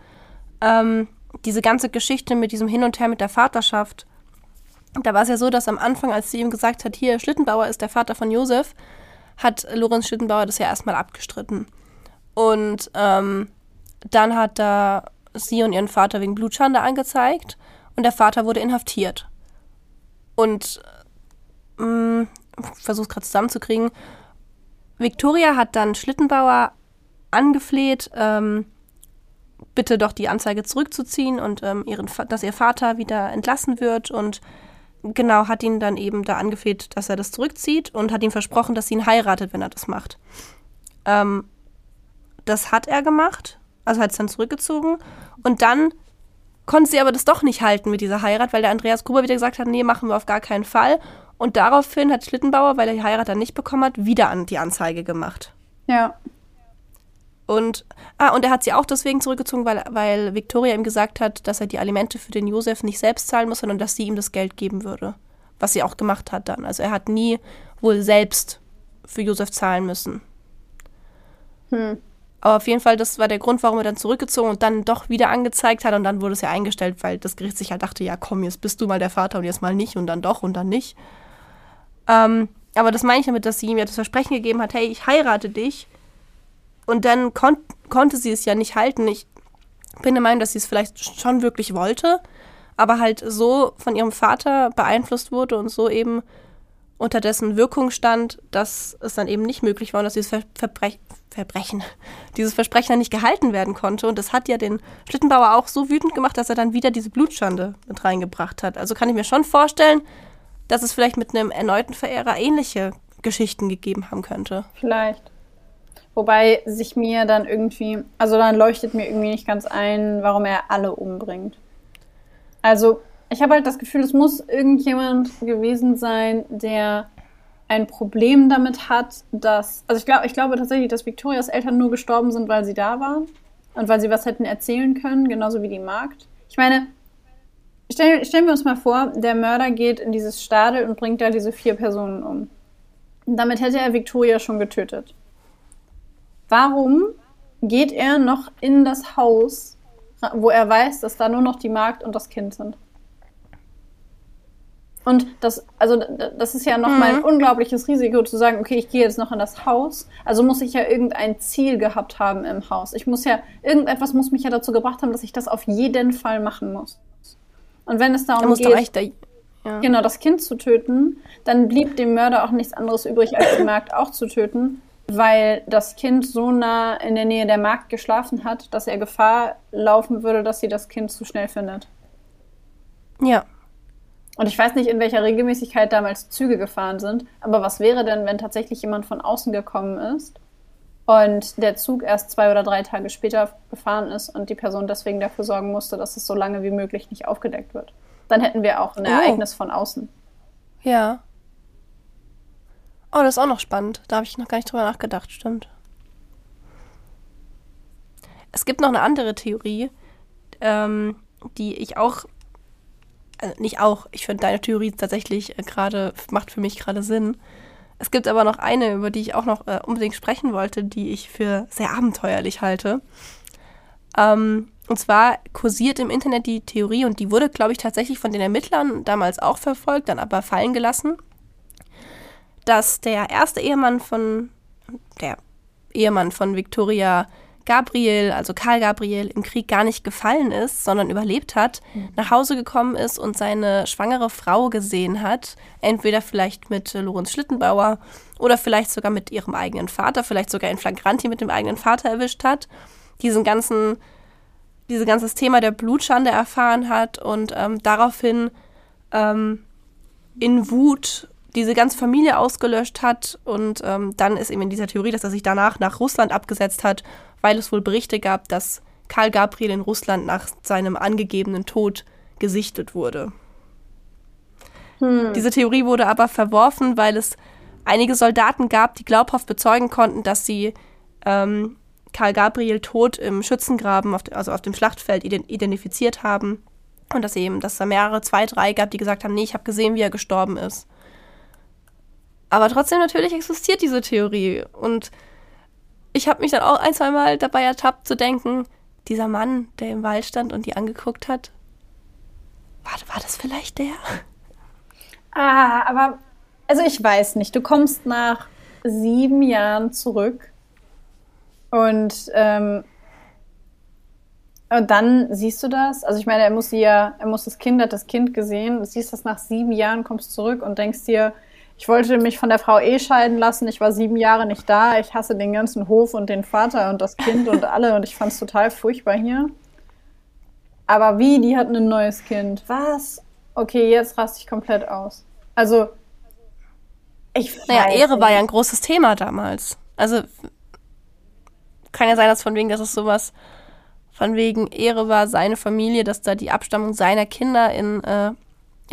Ähm, diese ganze Geschichte mit diesem Hin und Her mit der Vaterschaft, da war es ja so, dass am Anfang, als sie ihm gesagt hat, hier, Schlittenbauer ist der Vater von Josef, hat Lorenz Schlittenbauer das ja erstmal abgestritten. Und ähm, dann hat da sie und ihren Vater wegen Blutschande angezeigt und der Vater wurde inhaftiert. Und ähm, versuche gerade zusammenzukriegen. Victoria hat dann Schlittenbauer angefleht, ähm, bitte doch die Anzeige zurückzuziehen und ähm, ihren, dass ihr Vater wieder entlassen wird und genau hat ihn dann eben da angefleht, dass er das zurückzieht und hat ihm versprochen, dass sie ihn heiratet, wenn er das macht. Ähm, das hat er gemacht, also hat es dann zurückgezogen und dann konnte sie aber das doch nicht halten mit dieser Heirat, weil der Andreas Gruber wieder gesagt hat, nee, machen wir auf gar keinen Fall. Und daraufhin hat Schlittenbauer, weil er die Heirat dann nicht bekommen hat, wieder an die Anzeige gemacht. Ja. Und, ah, und er hat sie auch deswegen zurückgezogen, weil, weil Victoria ihm gesagt hat, dass er die Alimente für den Josef nicht selbst zahlen muss, sondern dass sie ihm das Geld geben würde. Was sie auch gemacht hat dann. Also er hat nie wohl selbst für Josef zahlen müssen. Hm. Aber auf jeden Fall, das war der Grund, warum er dann zurückgezogen und dann doch wieder angezeigt hat. Und dann wurde es ja eingestellt, weil das Gericht sich halt dachte, ja komm, jetzt bist du mal der Vater und jetzt mal nicht und dann doch und dann nicht. Ähm, aber das meine ich damit, dass sie ihm ja das Versprechen gegeben hat, hey, ich heirate dich. Und dann kon konnte sie es ja nicht halten. Ich bin der Meinung, dass sie es vielleicht schon wirklich wollte, aber halt so von ihrem Vater beeinflusst wurde und so eben unter dessen Wirkung stand, dass es dann eben nicht möglich war und dass dieses Ver Verbrech Verbrechen, dieses Versprechen dann nicht gehalten werden konnte. Und das hat ja den Schlittenbauer auch so wütend gemacht, dass er dann wieder diese Blutschande mit reingebracht hat. Also kann ich mir schon vorstellen, dass es vielleicht mit einem erneuten Verehrer ähnliche Geschichten gegeben haben könnte. Vielleicht. Wobei sich mir dann irgendwie, also dann leuchtet mir irgendwie nicht ganz ein, warum er alle umbringt. Also, ich habe halt das Gefühl, es muss irgendjemand gewesen sein, der ein Problem damit hat, dass, also ich glaube, ich glaube tatsächlich, dass Victorias Eltern nur gestorben sind, weil sie da waren und weil sie was hätten erzählen können, genauso wie die Magd. Ich meine, Stell, stellen wir uns mal vor, der Mörder geht in dieses Stadel und bringt da diese vier Personen um. Damit hätte er Victoria schon getötet. Warum geht er noch in das Haus, wo er weiß, dass da nur noch die Magd und das Kind sind? Und das, also das ist ja nochmal mhm. ein unglaubliches Risiko zu sagen, okay, ich gehe jetzt noch in das Haus. Also muss ich ja irgendein Ziel gehabt haben im Haus. Ich muss ja, irgendetwas muss mich ja dazu gebracht haben, dass ich das auf jeden Fall machen muss. Und wenn es darum geht, da, ja. genau das Kind zu töten, dann blieb dem Mörder auch nichts anderes übrig, als die Magd auch zu töten, weil das Kind so nah in der Nähe der Magd geschlafen hat, dass er Gefahr laufen würde, dass sie das Kind zu schnell findet. Ja. Und ich weiß nicht, in welcher Regelmäßigkeit damals Züge gefahren sind, aber was wäre denn, wenn tatsächlich jemand von außen gekommen ist und der Zug erst zwei oder drei Tage später gefahren ist und die Person deswegen dafür sorgen musste, dass es so lange wie möglich nicht aufgedeckt wird. Dann hätten wir auch ein oh. Ereignis von außen. Ja. Oh, das ist auch noch spannend. Da habe ich noch gar nicht drüber nachgedacht, stimmt. Es gibt noch eine andere Theorie, ähm, die ich auch, also nicht auch, ich finde deine Theorie tatsächlich äh, gerade, macht für mich gerade Sinn. Es gibt aber noch eine, über die ich auch noch äh, unbedingt sprechen wollte, die ich für sehr abenteuerlich halte. Ähm, und zwar kursiert im Internet die Theorie, und die wurde, glaube ich, tatsächlich von den Ermittlern damals auch verfolgt, dann aber fallen gelassen, dass der erste Ehemann von, der Ehemann von Victoria Gabriel, also Karl Gabriel, im Krieg gar nicht gefallen ist, sondern überlebt hat, mhm. nach Hause gekommen ist und seine schwangere Frau gesehen hat, entweder vielleicht mit Lorenz Schlittenbauer oder vielleicht sogar mit ihrem eigenen Vater, vielleicht sogar in Flagranti mit dem eigenen Vater erwischt hat, diesen ganzen, dieses ganze Thema der Blutschande erfahren hat und ähm, daraufhin ähm, in Wut diese ganze Familie ausgelöscht hat und ähm, dann ist eben in dieser Theorie, dass er sich danach nach Russland abgesetzt hat weil es wohl Berichte gab, dass Karl Gabriel in Russland nach seinem angegebenen Tod gesichtet wurde. Hm. Diese Theorie wurde aber verworfen, weil es einige Soldaten gab, die glaubhaft bezeugen konnten, dass sie ähm, Karl Gabriel tot im Schützengraben, auf, also auf dem Schlachtfeld, identifiziert haben. Und dass eben, dass da mehrere, zwei, drei gab, die gesagt haben, nee, ich habe gesehen, wie er gestorben ist. Aber trotzdem natürlich existiert diese Theorie. Und ich habe mich dann auch ein, zwei Mal dabei ertappt zu denken, dieser Mann, der im Wald stand und die angeguckt hat, war, war das vielleicht der? Ah, aber, also ich weiß nicht, du kommst nach sieben Jahren zurück und, ähm, und dann siehst du das. Also ich meine, er muss ja, er muss das Kind, hat das Kind gesehen, siehst das nach sieben Jahren, kommst zurück und denkst dir, ich wollte mich von der Frau eh scheiden lassen. Ich war sieben Jahre nicht da. Ich hasse den ganzen Hof und den Vater und das Kind und alle. Und ich fand es total furchtbar hier. Aber wie? Die hatten ein neues Kind. Was? Okay, jetzt raste ich komplett aus. Also, ich Naja, Ehre nicht. war ja ein großes Thema damals. Also, kann ja sein, dass von wegen, dass es sowas von wegen Ehre war, seine Familie, dass da die Abstammung seiner Kinder in äh,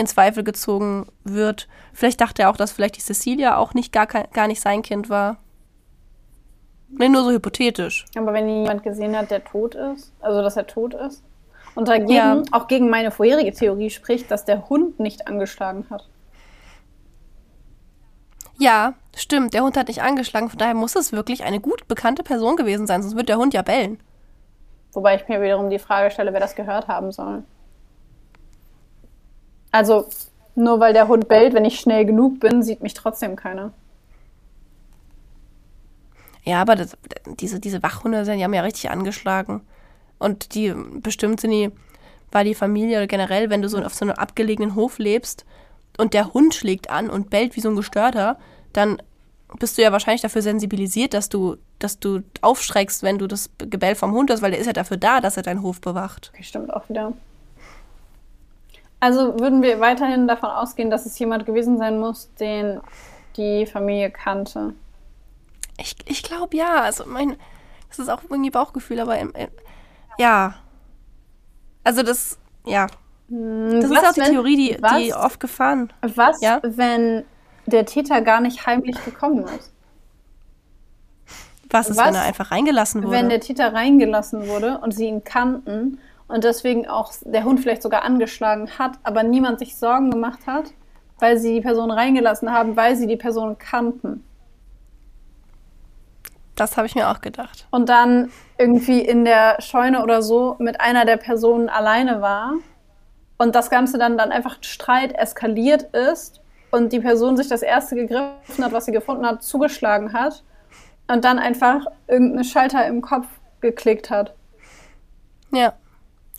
in Zweifel gezogen wird. Vielleicht dachte er auch, dass vielleicht die Cecilia auch nicht gar, gar nicht sein Kind war. Nee, nur so hypothetisch. Aber wenn jemand gesehen hat, der tot ist, also dass er tot ist, und dagegen ja. auch gegen meine vorherige Theorie spricht, dass der Hund nicht angeschlagen hat. Ja, stimmt, der Hund hat nicht angeschlagen, von daher muss es wirklich eine gut bekannte Person gewesen sein, sonst wird der Hund ja bellen. Wobei ich mir wiederum die Frage stelle, wer das gehört haben soll. Also, nur weil der Hund bellt, wenn ich schnell genug bin, sieht mich trotzdem keiner. Ja, aber das, diese, diese Wachhunde, die haben ja richtig angeschlagen. Und die, bestimmt sind die, war die Familie oder generell, wenn du so auf so einem abgelegenen Hof lebst und der Hund schlägt an und bellt wie so ein Gestörter, dann bist du ja wahrscheinlich dafür sensibilisiert, dass du, dass du aufschreckst, wenn du das Gebell vom Hund hast, weil der ist ja dafür da, dass er deinen Hof bewacht. Okay, stimmt auch wieder. Also würden wir weiterhin davon ausgehen, dass es jemand gewesen sein muss, den die Familie kannte? Ich, ich glaube ja. Also mein, das ist auch irgendwie Bauchgefühl, aber im, ja. Also das, ja. Hm, das was, ist auch die wenn, Theorie, die, was, die oft gefahren. Was, ja? wenn der Täter gar nicht heimlich gekommen ist? Was ist, was, wenn er einfach reingelassen wurde? Wenn der Täter reingelassen wurde und sie ihn kannten und deswegen auch der Hund vielleicht sogar angeschlagen hat, aber niemand sich Sorgen gemacht hat, weil sie die Person reingelassen haben, weil sie die Person kannten. Das habe ich mir auch gedacht. Und dann irgendwie in der Scheune oder so mit einer der Personen alleine war und das Ganze dann, dann einfach Streit eskaliert ist und die Person sich das erste gegriffen hat, was sie gefunden hat, zugeschlagen hat und dann einfach irgendeine Schalter im Kopf geklickt hat. Ja.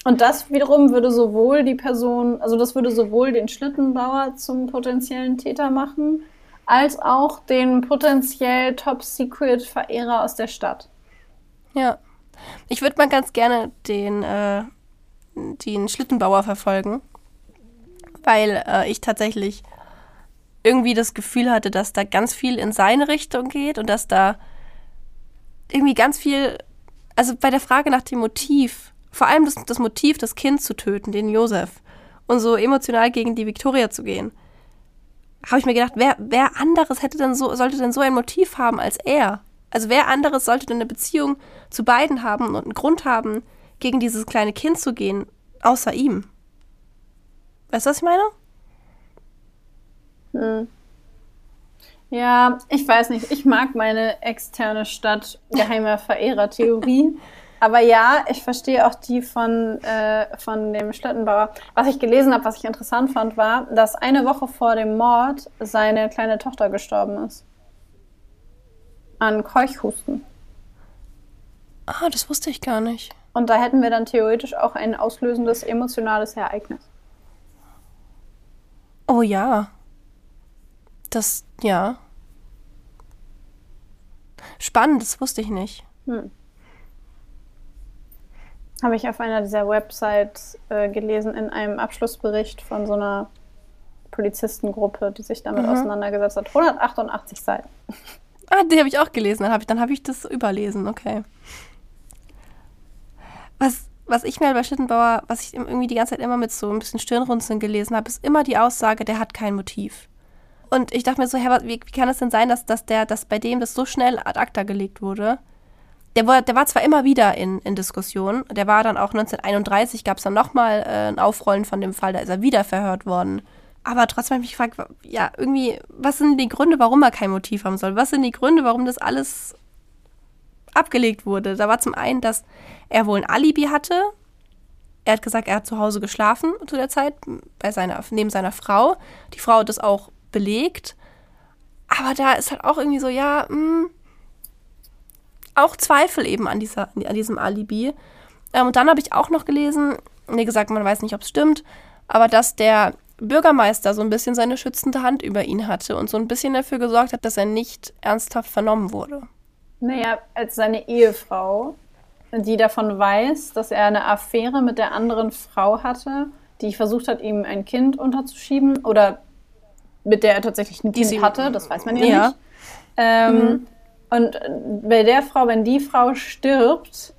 Und das wiederum würde sowohl die Person, also das würde sowohl den Schlittenbauer zum potenziellen Täter machen, als auch den potenziell Top-Secret-Verehrer aus der Stadt. Ja. Ich würde mal ganz gerne den, äh, den Schlittenbauer verfolgen, weil äh, ich tatsächlich irgendwie das Gefühl hatte, dass da ganz viel in seine Richtung geht und dass da irgendwie ganz viel, also bei der Frage nach dem Motiv vor allem das, das Motiv, das Kind zu töten, den Josef, und so emotional gegen die Victoria zu gehen, habe ich mir gedacht, wer, wer anderes hätte denn so, sollte denn so ein Motiv haben als er? Also wer anderes sollte denn eine Beziehung zu beiden haben und einen Grund haben, gegen dieses kleine Kind zu gehen, außer ihm? Weißt du, was ich meine? Hm. Ja, ich weiß nicht. Ich mag meine externe Stadt geheimer Verehrer-Theorie. Aber ja, ich verstehe auch die von, äh, von dem Schlittenbauer. Was ich gelesen habe, was ich interessant fand, war, dass eine Woche vor dem Mord seine kleine Tochter gestorben ist. An Keuchhusten. Ah, das wusste ich gar nicht. Und da hätten wir dann theoretisch auch ein auslösendes emotionales Ereignis. Oh ja. Das, ja. Spannend, das wusste ich nicht. Hm. Habe ich auf einer dieser Websites äh, gelesen, in einem Abschlussbericht von so einer Polizistengruppe, die sich damit mhm. auseinandergesetzt hat. 188 Seiten. Ah, die habe ich auch gelesen. Dann habe ich, hab ich das überlesen, okay. Was, was ich mir bei Schlittenbauer, was ich irgendwie die ganze Zeit immer mit so ein bisschen Stirnrunzeln gelesen habe, ist immer die Aussage, der hat kein Motiv. Und ich dachte mir so, Herbert, wie, wie kann es denn sein, dass, dass, der, dass bei dem das so schnell ad acta gelegt wurde? Der war, der war zwar immer wieder in, in Diskussion, der war dann auch 1931, gab es dann nochmal äh, ein Aufrollen von dem Fall, da ist er wieder verhört worden Aber trotzdem habe ich mich gefragt, ja, irgendwie, was sind die Gründe, warum er kein Motiv haben soll? Was sind die Gründe, warum das alles abgelegt wurde? Da war zum einen, dass er wohl ein Alibi hatte. Er hat gesagt, er hat zu Hause geschlafen zu der Zeit, bei seiner, neben seiner Frau. Die Frau hat das auch belegt. Aber da ist halt auch irgendwie so, ja, mh, hm, auch Zweifel eben an, dieser, an diesem Alibi. Ähm, und dann habe ich auch noch gelesen, wie gesagt, man weiß nicht, ob es stimmt, aber dass der Bürgermeister so ein bisschen seine schützende Hand über ihn hatte und so ein bisschen dafür gesorgt hat, dass er nicht ernsthaft vernommen wurde. Naja, als seine Ehefrau, die davon weiß, dass er eine Affäre mit der anderen Frau hatte, die versucht hat, ihm ein Kind unterzuschieben oder mit der er tatsächlich ein Kind hatte, das weiß man ja, ja. nicht. Ähm, mhm. Und bei der Frau, wenn die Frau stirbt,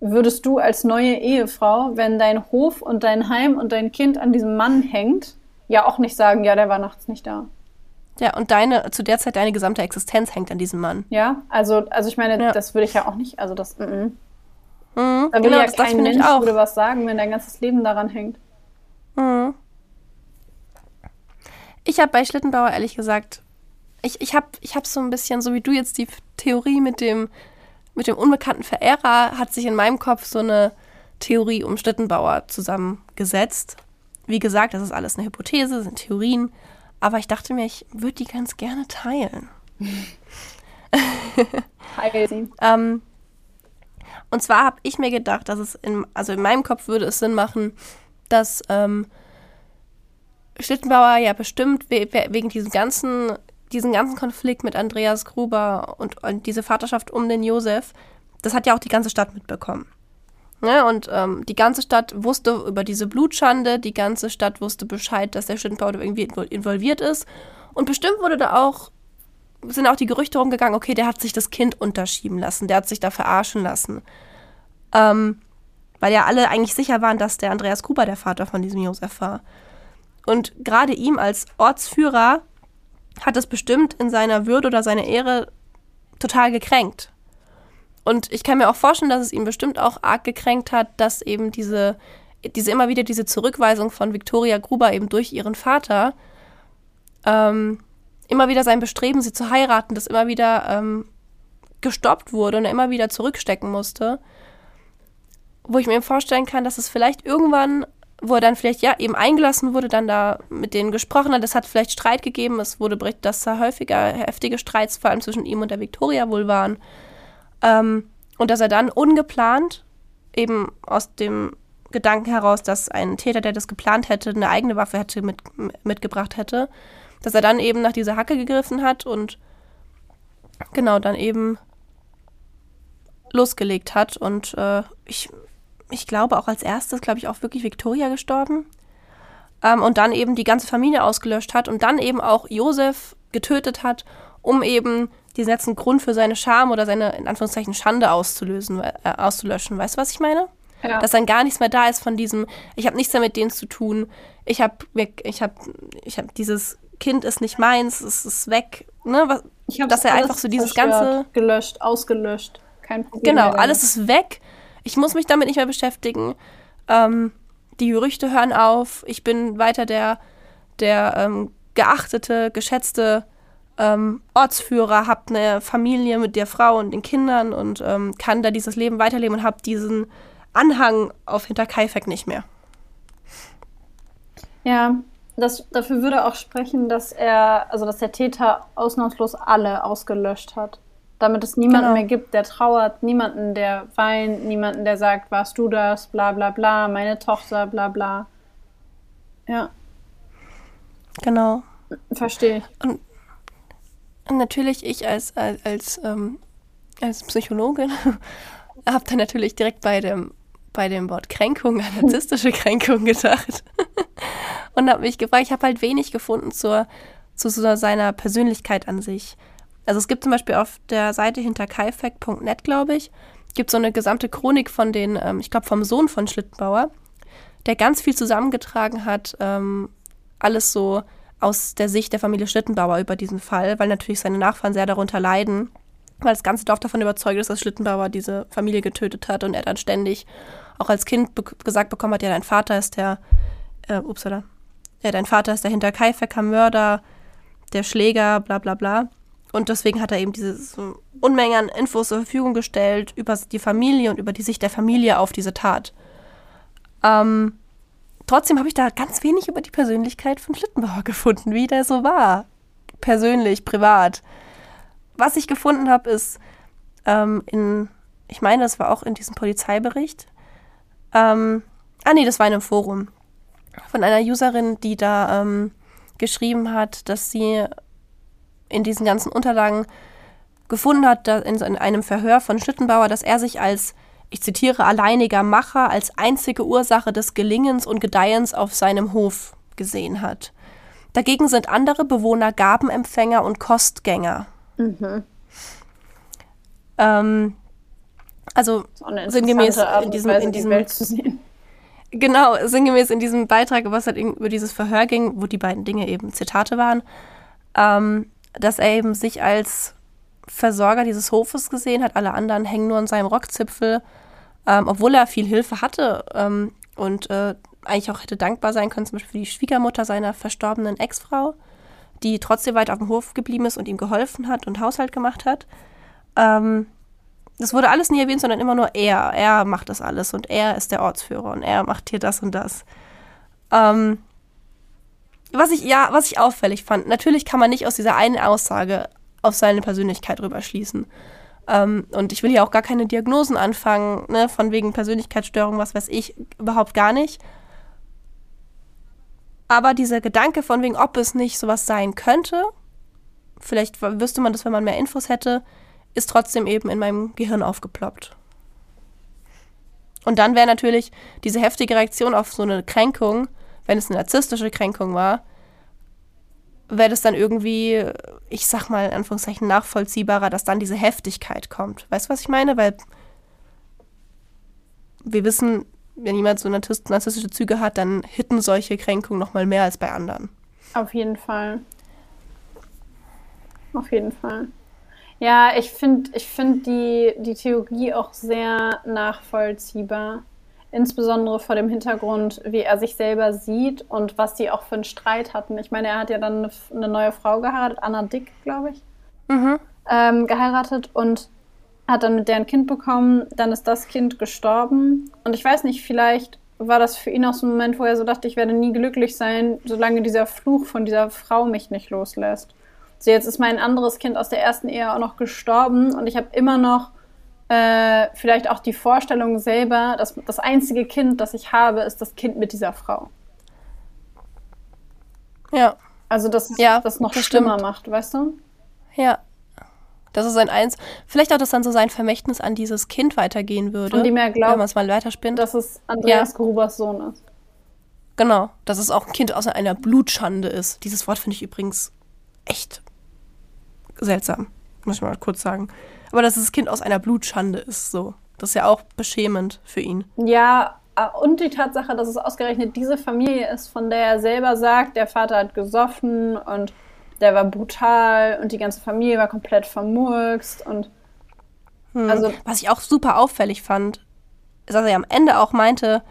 würdest du als neue Ehefrau, wenn dein Hof und dein Heim und dein Kind an diesem Mann hängt, ja auch nicht sagen, ja, der war nachts nicht da. Ja, und deine, zu der Zeit deine gesamte Existenz hängt an diesem Mann. Ja, also, also ich meine, ja. das würde ich ja auch nicht, also das, mm, -mm. Mhm, da würde genau, ja kein Mensch würde was sagen, wenn dein ganzes Leben daran hängt. Mhm. Ich habe bei Schlittenbauer ehrlich gesagt ich, ich habe ich hab so ein bisschen, so wie du jetzt die Theorie mit dem, mit dem unbekannten Verehrer, hat sich in meinem Kopf so eine Theorie um Schlittenbauer zusammengesetzt. Wie gesagt, das ist alles eine Hypothese, sind Theorien. Aber ich dachte mir, ich würde die ganz gerne teilen. Teil sie. ähm, und zwar habe ich mir gedacht, dass es in, also in meinem Kopf würde es Sinn machen, dass ähm, Schlittenbauer ja bestimmt we wegen diesem ganzen diesen ganzen Konflikt mit Andreas Gruber und, und diese Vaterschaft um den Josef, das hat ja auch die ganze Stadt mitbekommen. Ne, und ähm, die ganze Stadt wusste über diese Blutschande, die ganze Stadt wusste Bescheid, dass der Schüttenbauer irgendwie involviert ist. Und bestimmt wurde da auch, sind auch die Gerüchte rumgegangen, okay, der hat sich das Kind unterschieben lassen, der hat sich da verarschen lassen. Ähm, weil ja alle eigentlich sicher waren, dass der Andreas Gruber der Vater von diesem Josef war. Und gerade ihm als Ortsführer hat es bestimmt in seiner Würde oder seiner Ehre total gekränkt. Und ich kann mir auch vorstellen, dass es ihn bestimmt auch arg gekränkt hat, dass eben diese, diese immer wieder diese Zurückweisung von Victoria Gruber eben durch ihren Vater, ähm, immer wieder sein Bestreben, sie zu heiraten, das immer wieder ähm, gestoppt wurde und er immer wieder zurückstecken musste. Wo ich mir vorstellen kann, dass es vielleicht irgendwann wo er dann vielleicht ja eben eingelassen wurde, dann da mit denen gesprochen hat. Es hat vielleicht Streit gegeben. Es wurde berichtet, dass da häufiger heftige Streits vor allem zwischen ihm und der Victoria wohl waren. Ähm, und dass er dann ungeplant eben aus dem Gedanken heraus, dass ein Täter, der das geplant hätte, eine eigene Waffe hätte mit, mitgebracht hätte, dass er dann eben nach dieser Hacke gegriffen hat und genau dann eben losgelegt hat. Und äh, ich ich glaube auch als erstes, glaube ich, auch wirklich Victoria gestorben. Ähm, und dann eben die ganze Familie ausgelöscht hat und dann eben auch Josef getötet hat, um eben diesen letzten Grund für seine Scham oder seine, in Anführungszeichen, Schande auszulösen, äh, auszulöschen. Weißt du, was ich meine? Ja. Dass dann gar nichts mehr da ist von diesem, ich habe nichts mehr mit denen zu tun, ich habe ich hab, ich hab dieses Kind ist nicht meins, es ist weg. Ne? Was, ich dass er einfach so dieses ganze. Gelöscht, ausgelöscht. Kein Problem. Genau, alles ist weg ich muss mich damit nicht mehr beschäftigen. Ähm, die Gerüchte hören auf. Ich bin weiter der, der ähm, geachtete, geschätzte ähm, Ortsführer, habe eine Familie mit der Frau und den Kindern und ähm, kann da dieses Leben weiterleben und habe diesen Anhang auf Hinterkaifeck nicht mehr. Ja, das, dafür würde auch sprechen, dass er, also dass der Täter ausnahmslos alle ausgelöscht hat damit es niemanden genau. mehr gibt, der trauert, niemanden, der weint, niemanden, der sagt, warst du das, bla bla bla, meine Tochter, bla bla. Ja. Genau. Verstehe. Und, und, natürlich ich als, als, als, ähm, als Psychologin habe dann natürlich direkt bei dem, bei dem Wort Kränkung, narzisstische Kränkung gedacht. und habe mich gefragt, ich habe halt wenig gefunden zur, zu so seiner Persönlichkeit an sich. Also es gibt zum Beispiel auf der Seite hinter kaifek.net, glaube ich, gibt so eine gesamte Chronik von den, ähm, ich glaube vom Sohn von Schlittenbauer, der ganz viel zusammengetragen hat, ähm, alles so aus der Sicht der Familie Schlittenbauer über diesen Fall, weil natürlich seine Nachfahren sehr darunter leiden, weil das ganze Dorf davon überzeugt ist, dass Schlittenbauer diese Familie getötet hat und er dann ständig auch als Kind be gesagt bekommen hat, ja, dein Vater ist der, äh, upsala, ja, dein Vater ist der Hinterkaifecker-Mörder, der Schläger, bla bla bla. Und deswegen hat er eben diese so Unmenge an Infos zur Verfügung gestellt über die Familie und über die Sicht der Familie auf diese Tat. Ähm, trotzdem habe ich da ganz wenig über die Persönlichkeit von Schlittenbauer gefunden, wie der so war. Persönlich, privat. Was ich gefunden habe, ist ähm, in, ich meine, das war auch in diesem Polizeibericht. Ähm, ah nee, das war in einem Forum von einer Userin, die da ähm, geschrieben hat, dass sie in diesen ganzen Unterlagen gefunden hat, in einem Verhör von Schlittenbauer, dass er sich als, ich zitiere, alleiniger Macher, als einzige Ursache des Gelingens und Gedeihens auf seinem Hof gesehen hat. Dagegen sind andere Bewohner Gabenempfänger und Kostgänger. Mhm. Ähm, also sinngemäß in diesem, in diesem sehen. Genau, sinngemäß in diesem Beitrag, was halt über dieses Verhör ging, wo die beiden Dinge eben Zitate waren, ähm, dass er eben sich als Versorger dieses Hofes gesehen hat, alle anderen hängen nur an seinem Rockzipfel, ähm, obwohl er viel Hilfe hatte ähm, und äh, eigentlich auch hätte dankbar sein können, zum Beispiel für die Schwiegermutter seiner verstorbenen Ex-Frau, die trotzdem weiter auf dem Hof geblieben ist und ihm geholfen hat und Haushalt gemacht hat. Ähm, das wurde alles nie erwähnt, sondern immer nur er. Er macht das alles und er ist der Ortsführer und er macht hier das und das. Ähm, was ich, ja, was ich auffällig fand, natürlich kann man nicht aus dieser einen Aussage auf seine Persönlichkeit rüberschließen. Ähm, und ich will hier auch gar keine Diagnosen anfangen, ne, von wegen Persönlichkeitsstörung, was weiß ich, überhaupt gar nicht. Aber dieser Gedanke von wegen, ob es nicht sowas sein könnte, vielleicht wüsste man das, wenn man mehr Infos hätte, ist trotzdem eben in meinem Gehirn aufgeploppt. Und dann wäre natürlich diese heftige Reaktion auf so eine Kränkung, wenn es eine narzisstische Kränkung war, wäre das dann irgendwie, ich sag mal in Anführungszeichen, nachvollziehbarer, dass dann diese Heftigkeit kommt. Weißt du, was ich meine? Weil wir wissen, wenn jemand so narzisstische Züge hat, dann hitten solche Kränkungen noch mal mehr als bei anderen. Auf jeden Fall. Auf jeden Fall. Ja, ich finde ich find die, die Theorie auch sehr nachvollziehbar. Insbesondere vor dem Hintergrund, wie er sich selber sieht und was die auch für einen Streit hatten. Ich meine, er hat ja dann eine, eine neue Frau geheiratet, Anna Dick, glaube ich, mhm. ähm, geheiratet und hat dann mit der ein Kind bekommen. Dann ist das Kind gestorben. Und ich weiß nicht, vielleicht war das für ihn auch so ein Moment, wo er so dachte, ich werde nie glücklich sein, solange dieser Fluch von dieser Frau mich nicht loslässt. So, jetzt ist mein anderes Kind aus der ersten Ehe auch noch gestorben und ich habe immer noch äh, vielleicht auch die Vorstellung selber, dass das einzige Kind, das ich habe, ist das Kind mit dieser Frau. Ja. Also, dass es ja, das noch das schlimmer macht, weißt du? Ja. Das ist ein Eins. Vielleicht auch, dass dann so sein Vermächtnis an dieses Kind weitergehen würde. Von dem er glaubt, wenn man es mal weiterspinnt. Dass es Andreas ja. Grubers Sohn ist. Genau. Dass es auch ein Kind aus einer Blutschande ist. Dieses Wort finde ich übrigens echt seltsam. Muss ich mal kurz sagen. Aber dass das Kind aus einer Blutschande ist, so. Das ist ja auch beschämend für ihn. Ja, äh, und die Tatsache, dass es ausgerechnet diese Familie ist, von der er selber sagt, der Vater hat gesoffen und der war brutal und die ganze Familie war komplett vermurkst und hm. also was ich auch super auffällig fand, ist, dass er am Ende auch meinte,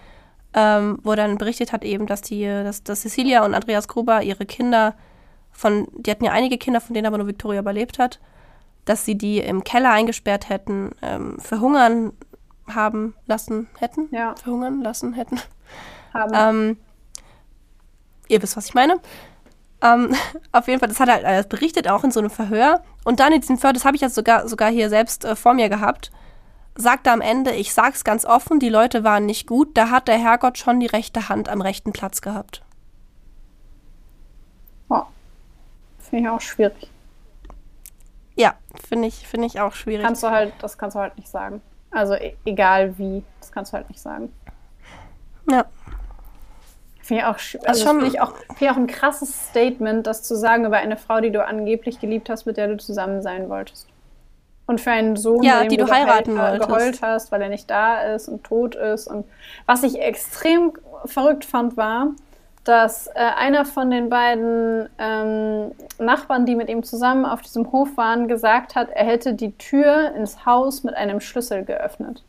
ähm, wo er dann berichtet hat eben, dass die, dass, dass Cecilia und Andreas Gruber ihre Kinder von, die hatten ja einige Kinder, von denen aber nur Victoria überlebt hat, dass sie die im Keller eingesperrt hätten, ähm, verhungern haben lassen hätten. Ja. Verhungern lassen hätten. Haben. Ähm, ihr wisst, was ich meine. Ähm, auf jeden Fall, das hat er alles berichtet, auch in so einem Verhör. Und dann in diesem Verhör, das habe ich jetzt sogar, sogar hier selbst äh, vor mir gehabt, sagt er am Ende, ich sag's ganz offen, die Leute waren nicht gut, da hat der Herrgott schon die rechte Hand am rechten Platz gehabt. Finde ich auch schwierig. Finde ich, find ich auch schwierig. Kannst du halt, das kannst du halt nicht sagen. Also e egal wie, das kannst du halt nicht sagen. Ja. Finde ich auch, also finde ich, auch, ich auch ein krasses Statement, das zu sagen über eine Frau, die du angeblich geliebt hast, mit der du zusammen sein wolltest. Und für einen Sohn, ja, die du heiraten geheult, wolltest. geheult hast, weil er nicht da ist und tot ist. Und was ich extrem verrückt fand, war, dass äh, einer von den beiden ähm, Nachbarn, die mit ihm zusammen auf diesem Hof waren, gesagt hat, er hätte die Tür ins Haus mit einem Schlüssel geöffnet.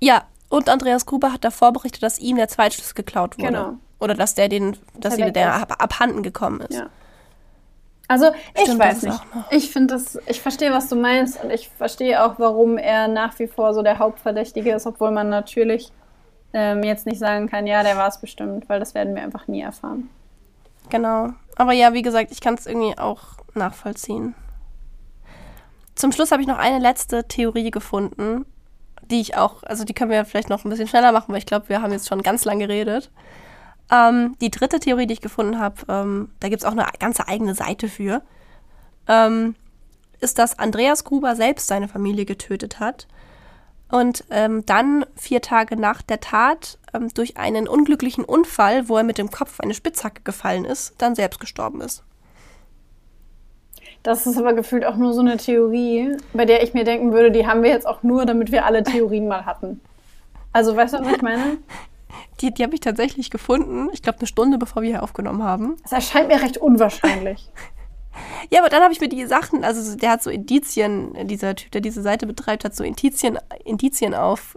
Ja, und Andreas Gruber hat davor berichtet, dass ihm der Zweitschlüssel geklaut wurde. Genau. Oder dass der den, dass sie der ab, abhanden gekommen ist. Ja. Also, ich Stimmt, weiß nicht. Ich finde das, ich verstehe, was du meinst und ich verstehe auch, warum er nach wie vor so der Hauptverdächtige ist, obwohl man natürlich ähm, jetzt nicht sagen kann, ja, der war es bestimmt, weil das werden wir einfach nie erfahren. Genau. Aber ja, wie gesagt, ich kann es irgendwie auch nachvollziehen. Zum Schluss habe ich noch eine letzte Theorie gefunden, die ich auch, also die können wir vielleicht noch ein bisschen schneller machen, weil ich glaube, wir haben jetzt schon ganz lange geredet. Ähm, die dritte Theorie, die ich gefunden habe, ähm, da gibt es auch eine ganze eigene Seite für, ähm, ist, dass Andreas Gruber selbst seine Familie getötet hat und ähm, dann vier Tage nach der Tat ähm, durch einen unglücklichen Unfall, wo er mit dem Kopf eine Spitzhacke gefallen ist, dann selbst gestorben ist. Das ist aber gefühlt auch nur so eine Theorie, bei der ich mir denken würde, die haben wir jetzt auch nur, damit wir alle Theorien mal hatten. Also, weißt du, was ich meine? Die, die habe ich tatsächlich gefunden, ich glaube eine Stunde bevor wir hier aufgenommen haben. Das erscheint mir recht unwahrscheinlich. Ja, aber dann habe ich mir die Sachen, also der hat so Indizien, dieser Typ, der diese Seite betreibt, hat so Indizien, Indizien aufgezählt.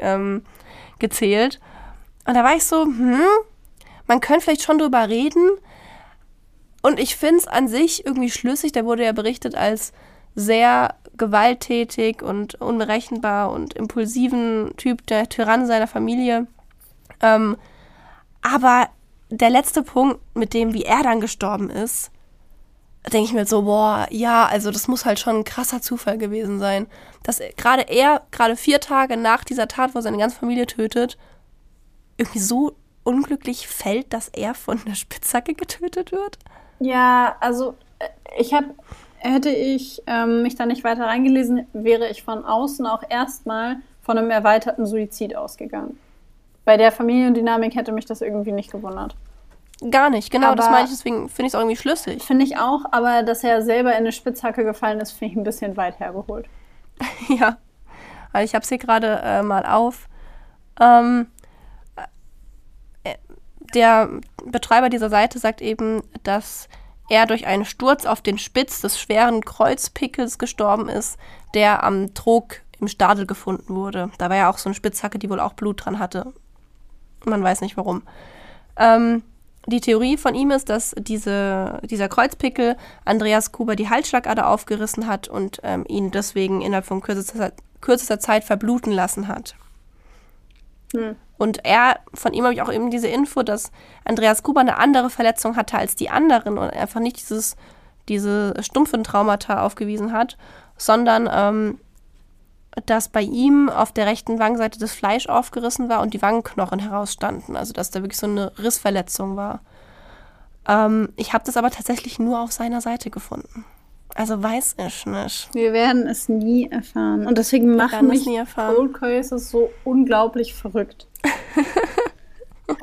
Ähm, und da war ich so, hm, man könnte vielleicht schon drüber reden. Und ich finde es an sich irgendwie schlüssig. Der wurde ja berichtet als sehr gewalttätig und unberechenbar und impulsiven Typ, der Tyrann seiner Familie. Ähm, aber der letzte Punkt, mit dem, wie er dann gestorben ist, denke ich mir so, boah, ja, also das muss halt schon ein krasser Zufall gewesen sein. Dass gerade er, gerade vier Tage nach dieser Tat, wo er seine ganze Familie tötet, irgendwie so unglücklich fällt, dass er von einer Spitzhacke getötet wird. Ja, also äh, ich habe, hätte ich ähm, mich da nicht weiter reingelesen, wäre ich von außen auch erstmal von einem erweiterten Suizid ausgegangen. Bei der Familiendynamik hätte mich das irgendwie nicht gewundert. Gar nicht, genau, das Aber- meine ich, deswegen finde ich es irgendwie schlüssig. Finde ich auch, aber dass er selber in eine Spitzhacke gefallen ist, finde ich ein bisschen weit hergeholt. ja, also ich habe es hier gerade äh, mal auf. Ähm, äh, der Betreiber dieser Seite sagt eben, dass er durch einen Sturz auf den Spitz des schweren Kreuzpickels gestorben ist, der am Trog im Stadel gefunden wurde. Da war ja auch so eine Spitzhacke, die wohl auch Blut dran hatte. Man weiß nicht warum. Ähm, die Theorie von ihm ist, dass diese, dieser Kreuzpickel Andreas Kuber die Halsschlagader aufgerissen hat und ähm, ihn deswegen innerhalb von kürzester, kürzester Zeit verbluten lassen hat. Hm. Und er, von ihm habe ich auch eben diese Info, dass Andreas Kuber eine andere Verletzung hatte als die anderen und einfach nicht dieses, diese stumpfen Traumata aufgewiesen hat, sondern ähm, dass bei ihm auf der rechten Wangenseite das Fleisch aufgerissen war und die Wangenknochen herausstanden. Also dass da wirklich so eine Rissverletzung war. Ähm, ich habe das aber tatsächlich nur auf seiner Seite gefunden. Also weiß ich nicht. Wir werden es nie erfahren. Und deswegen machen mich nie erfahren. Cold Cases so unglaublich verrückt.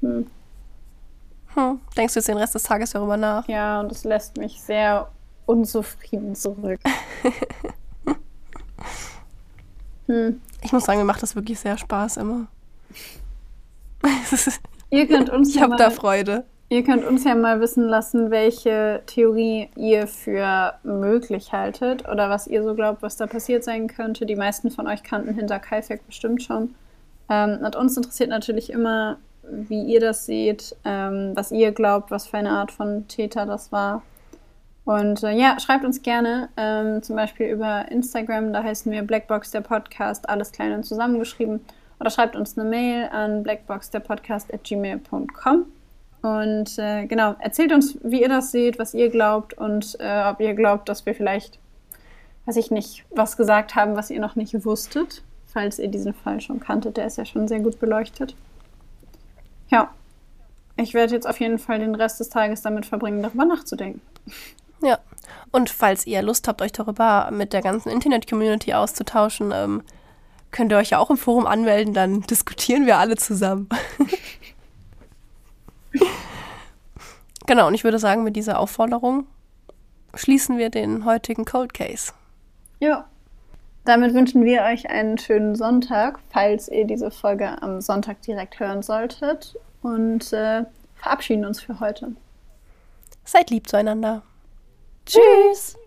Hm. Denkst du jetzt den Rest des Tages darüber nach? Ja, und es lässt mich sehr unzufrieden zurück. hm. Ich muss sagen, mir macht das wirklich sehr Spaß immer. Ihr könnt uns ich ja habe da mal, Freude. ihr könnt uns ja mal wissen lassen, welche Theorie ihr für möglich haltet oder was ihr so glaubt, was da passiert sein könnte. Die meisten von euch kannten hinter Kaifek bestimmt schon. Ähm, und uns interessiert natürlich immer, wie ihr das seht, ähm, was ihr glaubt, was für eine Art von Täter das war. Und äh, ja, schreibt uns gerne, ähm, zum Beispiel über Instagram, da heißen wir Blackbox der Podcast, alles klein und zusammengeschrieben. Oder schreibt uns eine Mail an blackboxderpodcast.gmail.com. Und äh, genau, erzählt uns, wie ihr das seht, was ihr glaubt und äh, ob ihr glaubt, dass wir vielleicht, weiß ich nicht, was gesagt haben, was ihr noch nicht wusstet, falls ihr diesen Fall schon kanntet. Der ist ja schon sehr gut beleuchtet. Ja, ich werde jetzt auf jeden Fall den Rest des Tages damit verbringen, darüber nachzudenken. Ja. Und falls ihr Lust habt, euch darüber mit der ganzen Internet-Community auszutauschen, ähm, könnt ihr euch ja auch im Forum anmelden, dann diskutieren wir alle zusammen. genau, und ich würde sagen, mit dieser Aufforderung schließen wir den heutigen Cold Case. Ja. Damit wünschen wir euch einen schönen Sonntag, falls ihr diese Folge am Sonntag direkt hören solltet. Und äh, verabschieden uns für heute. Seid lieb zueinander. Tschüss!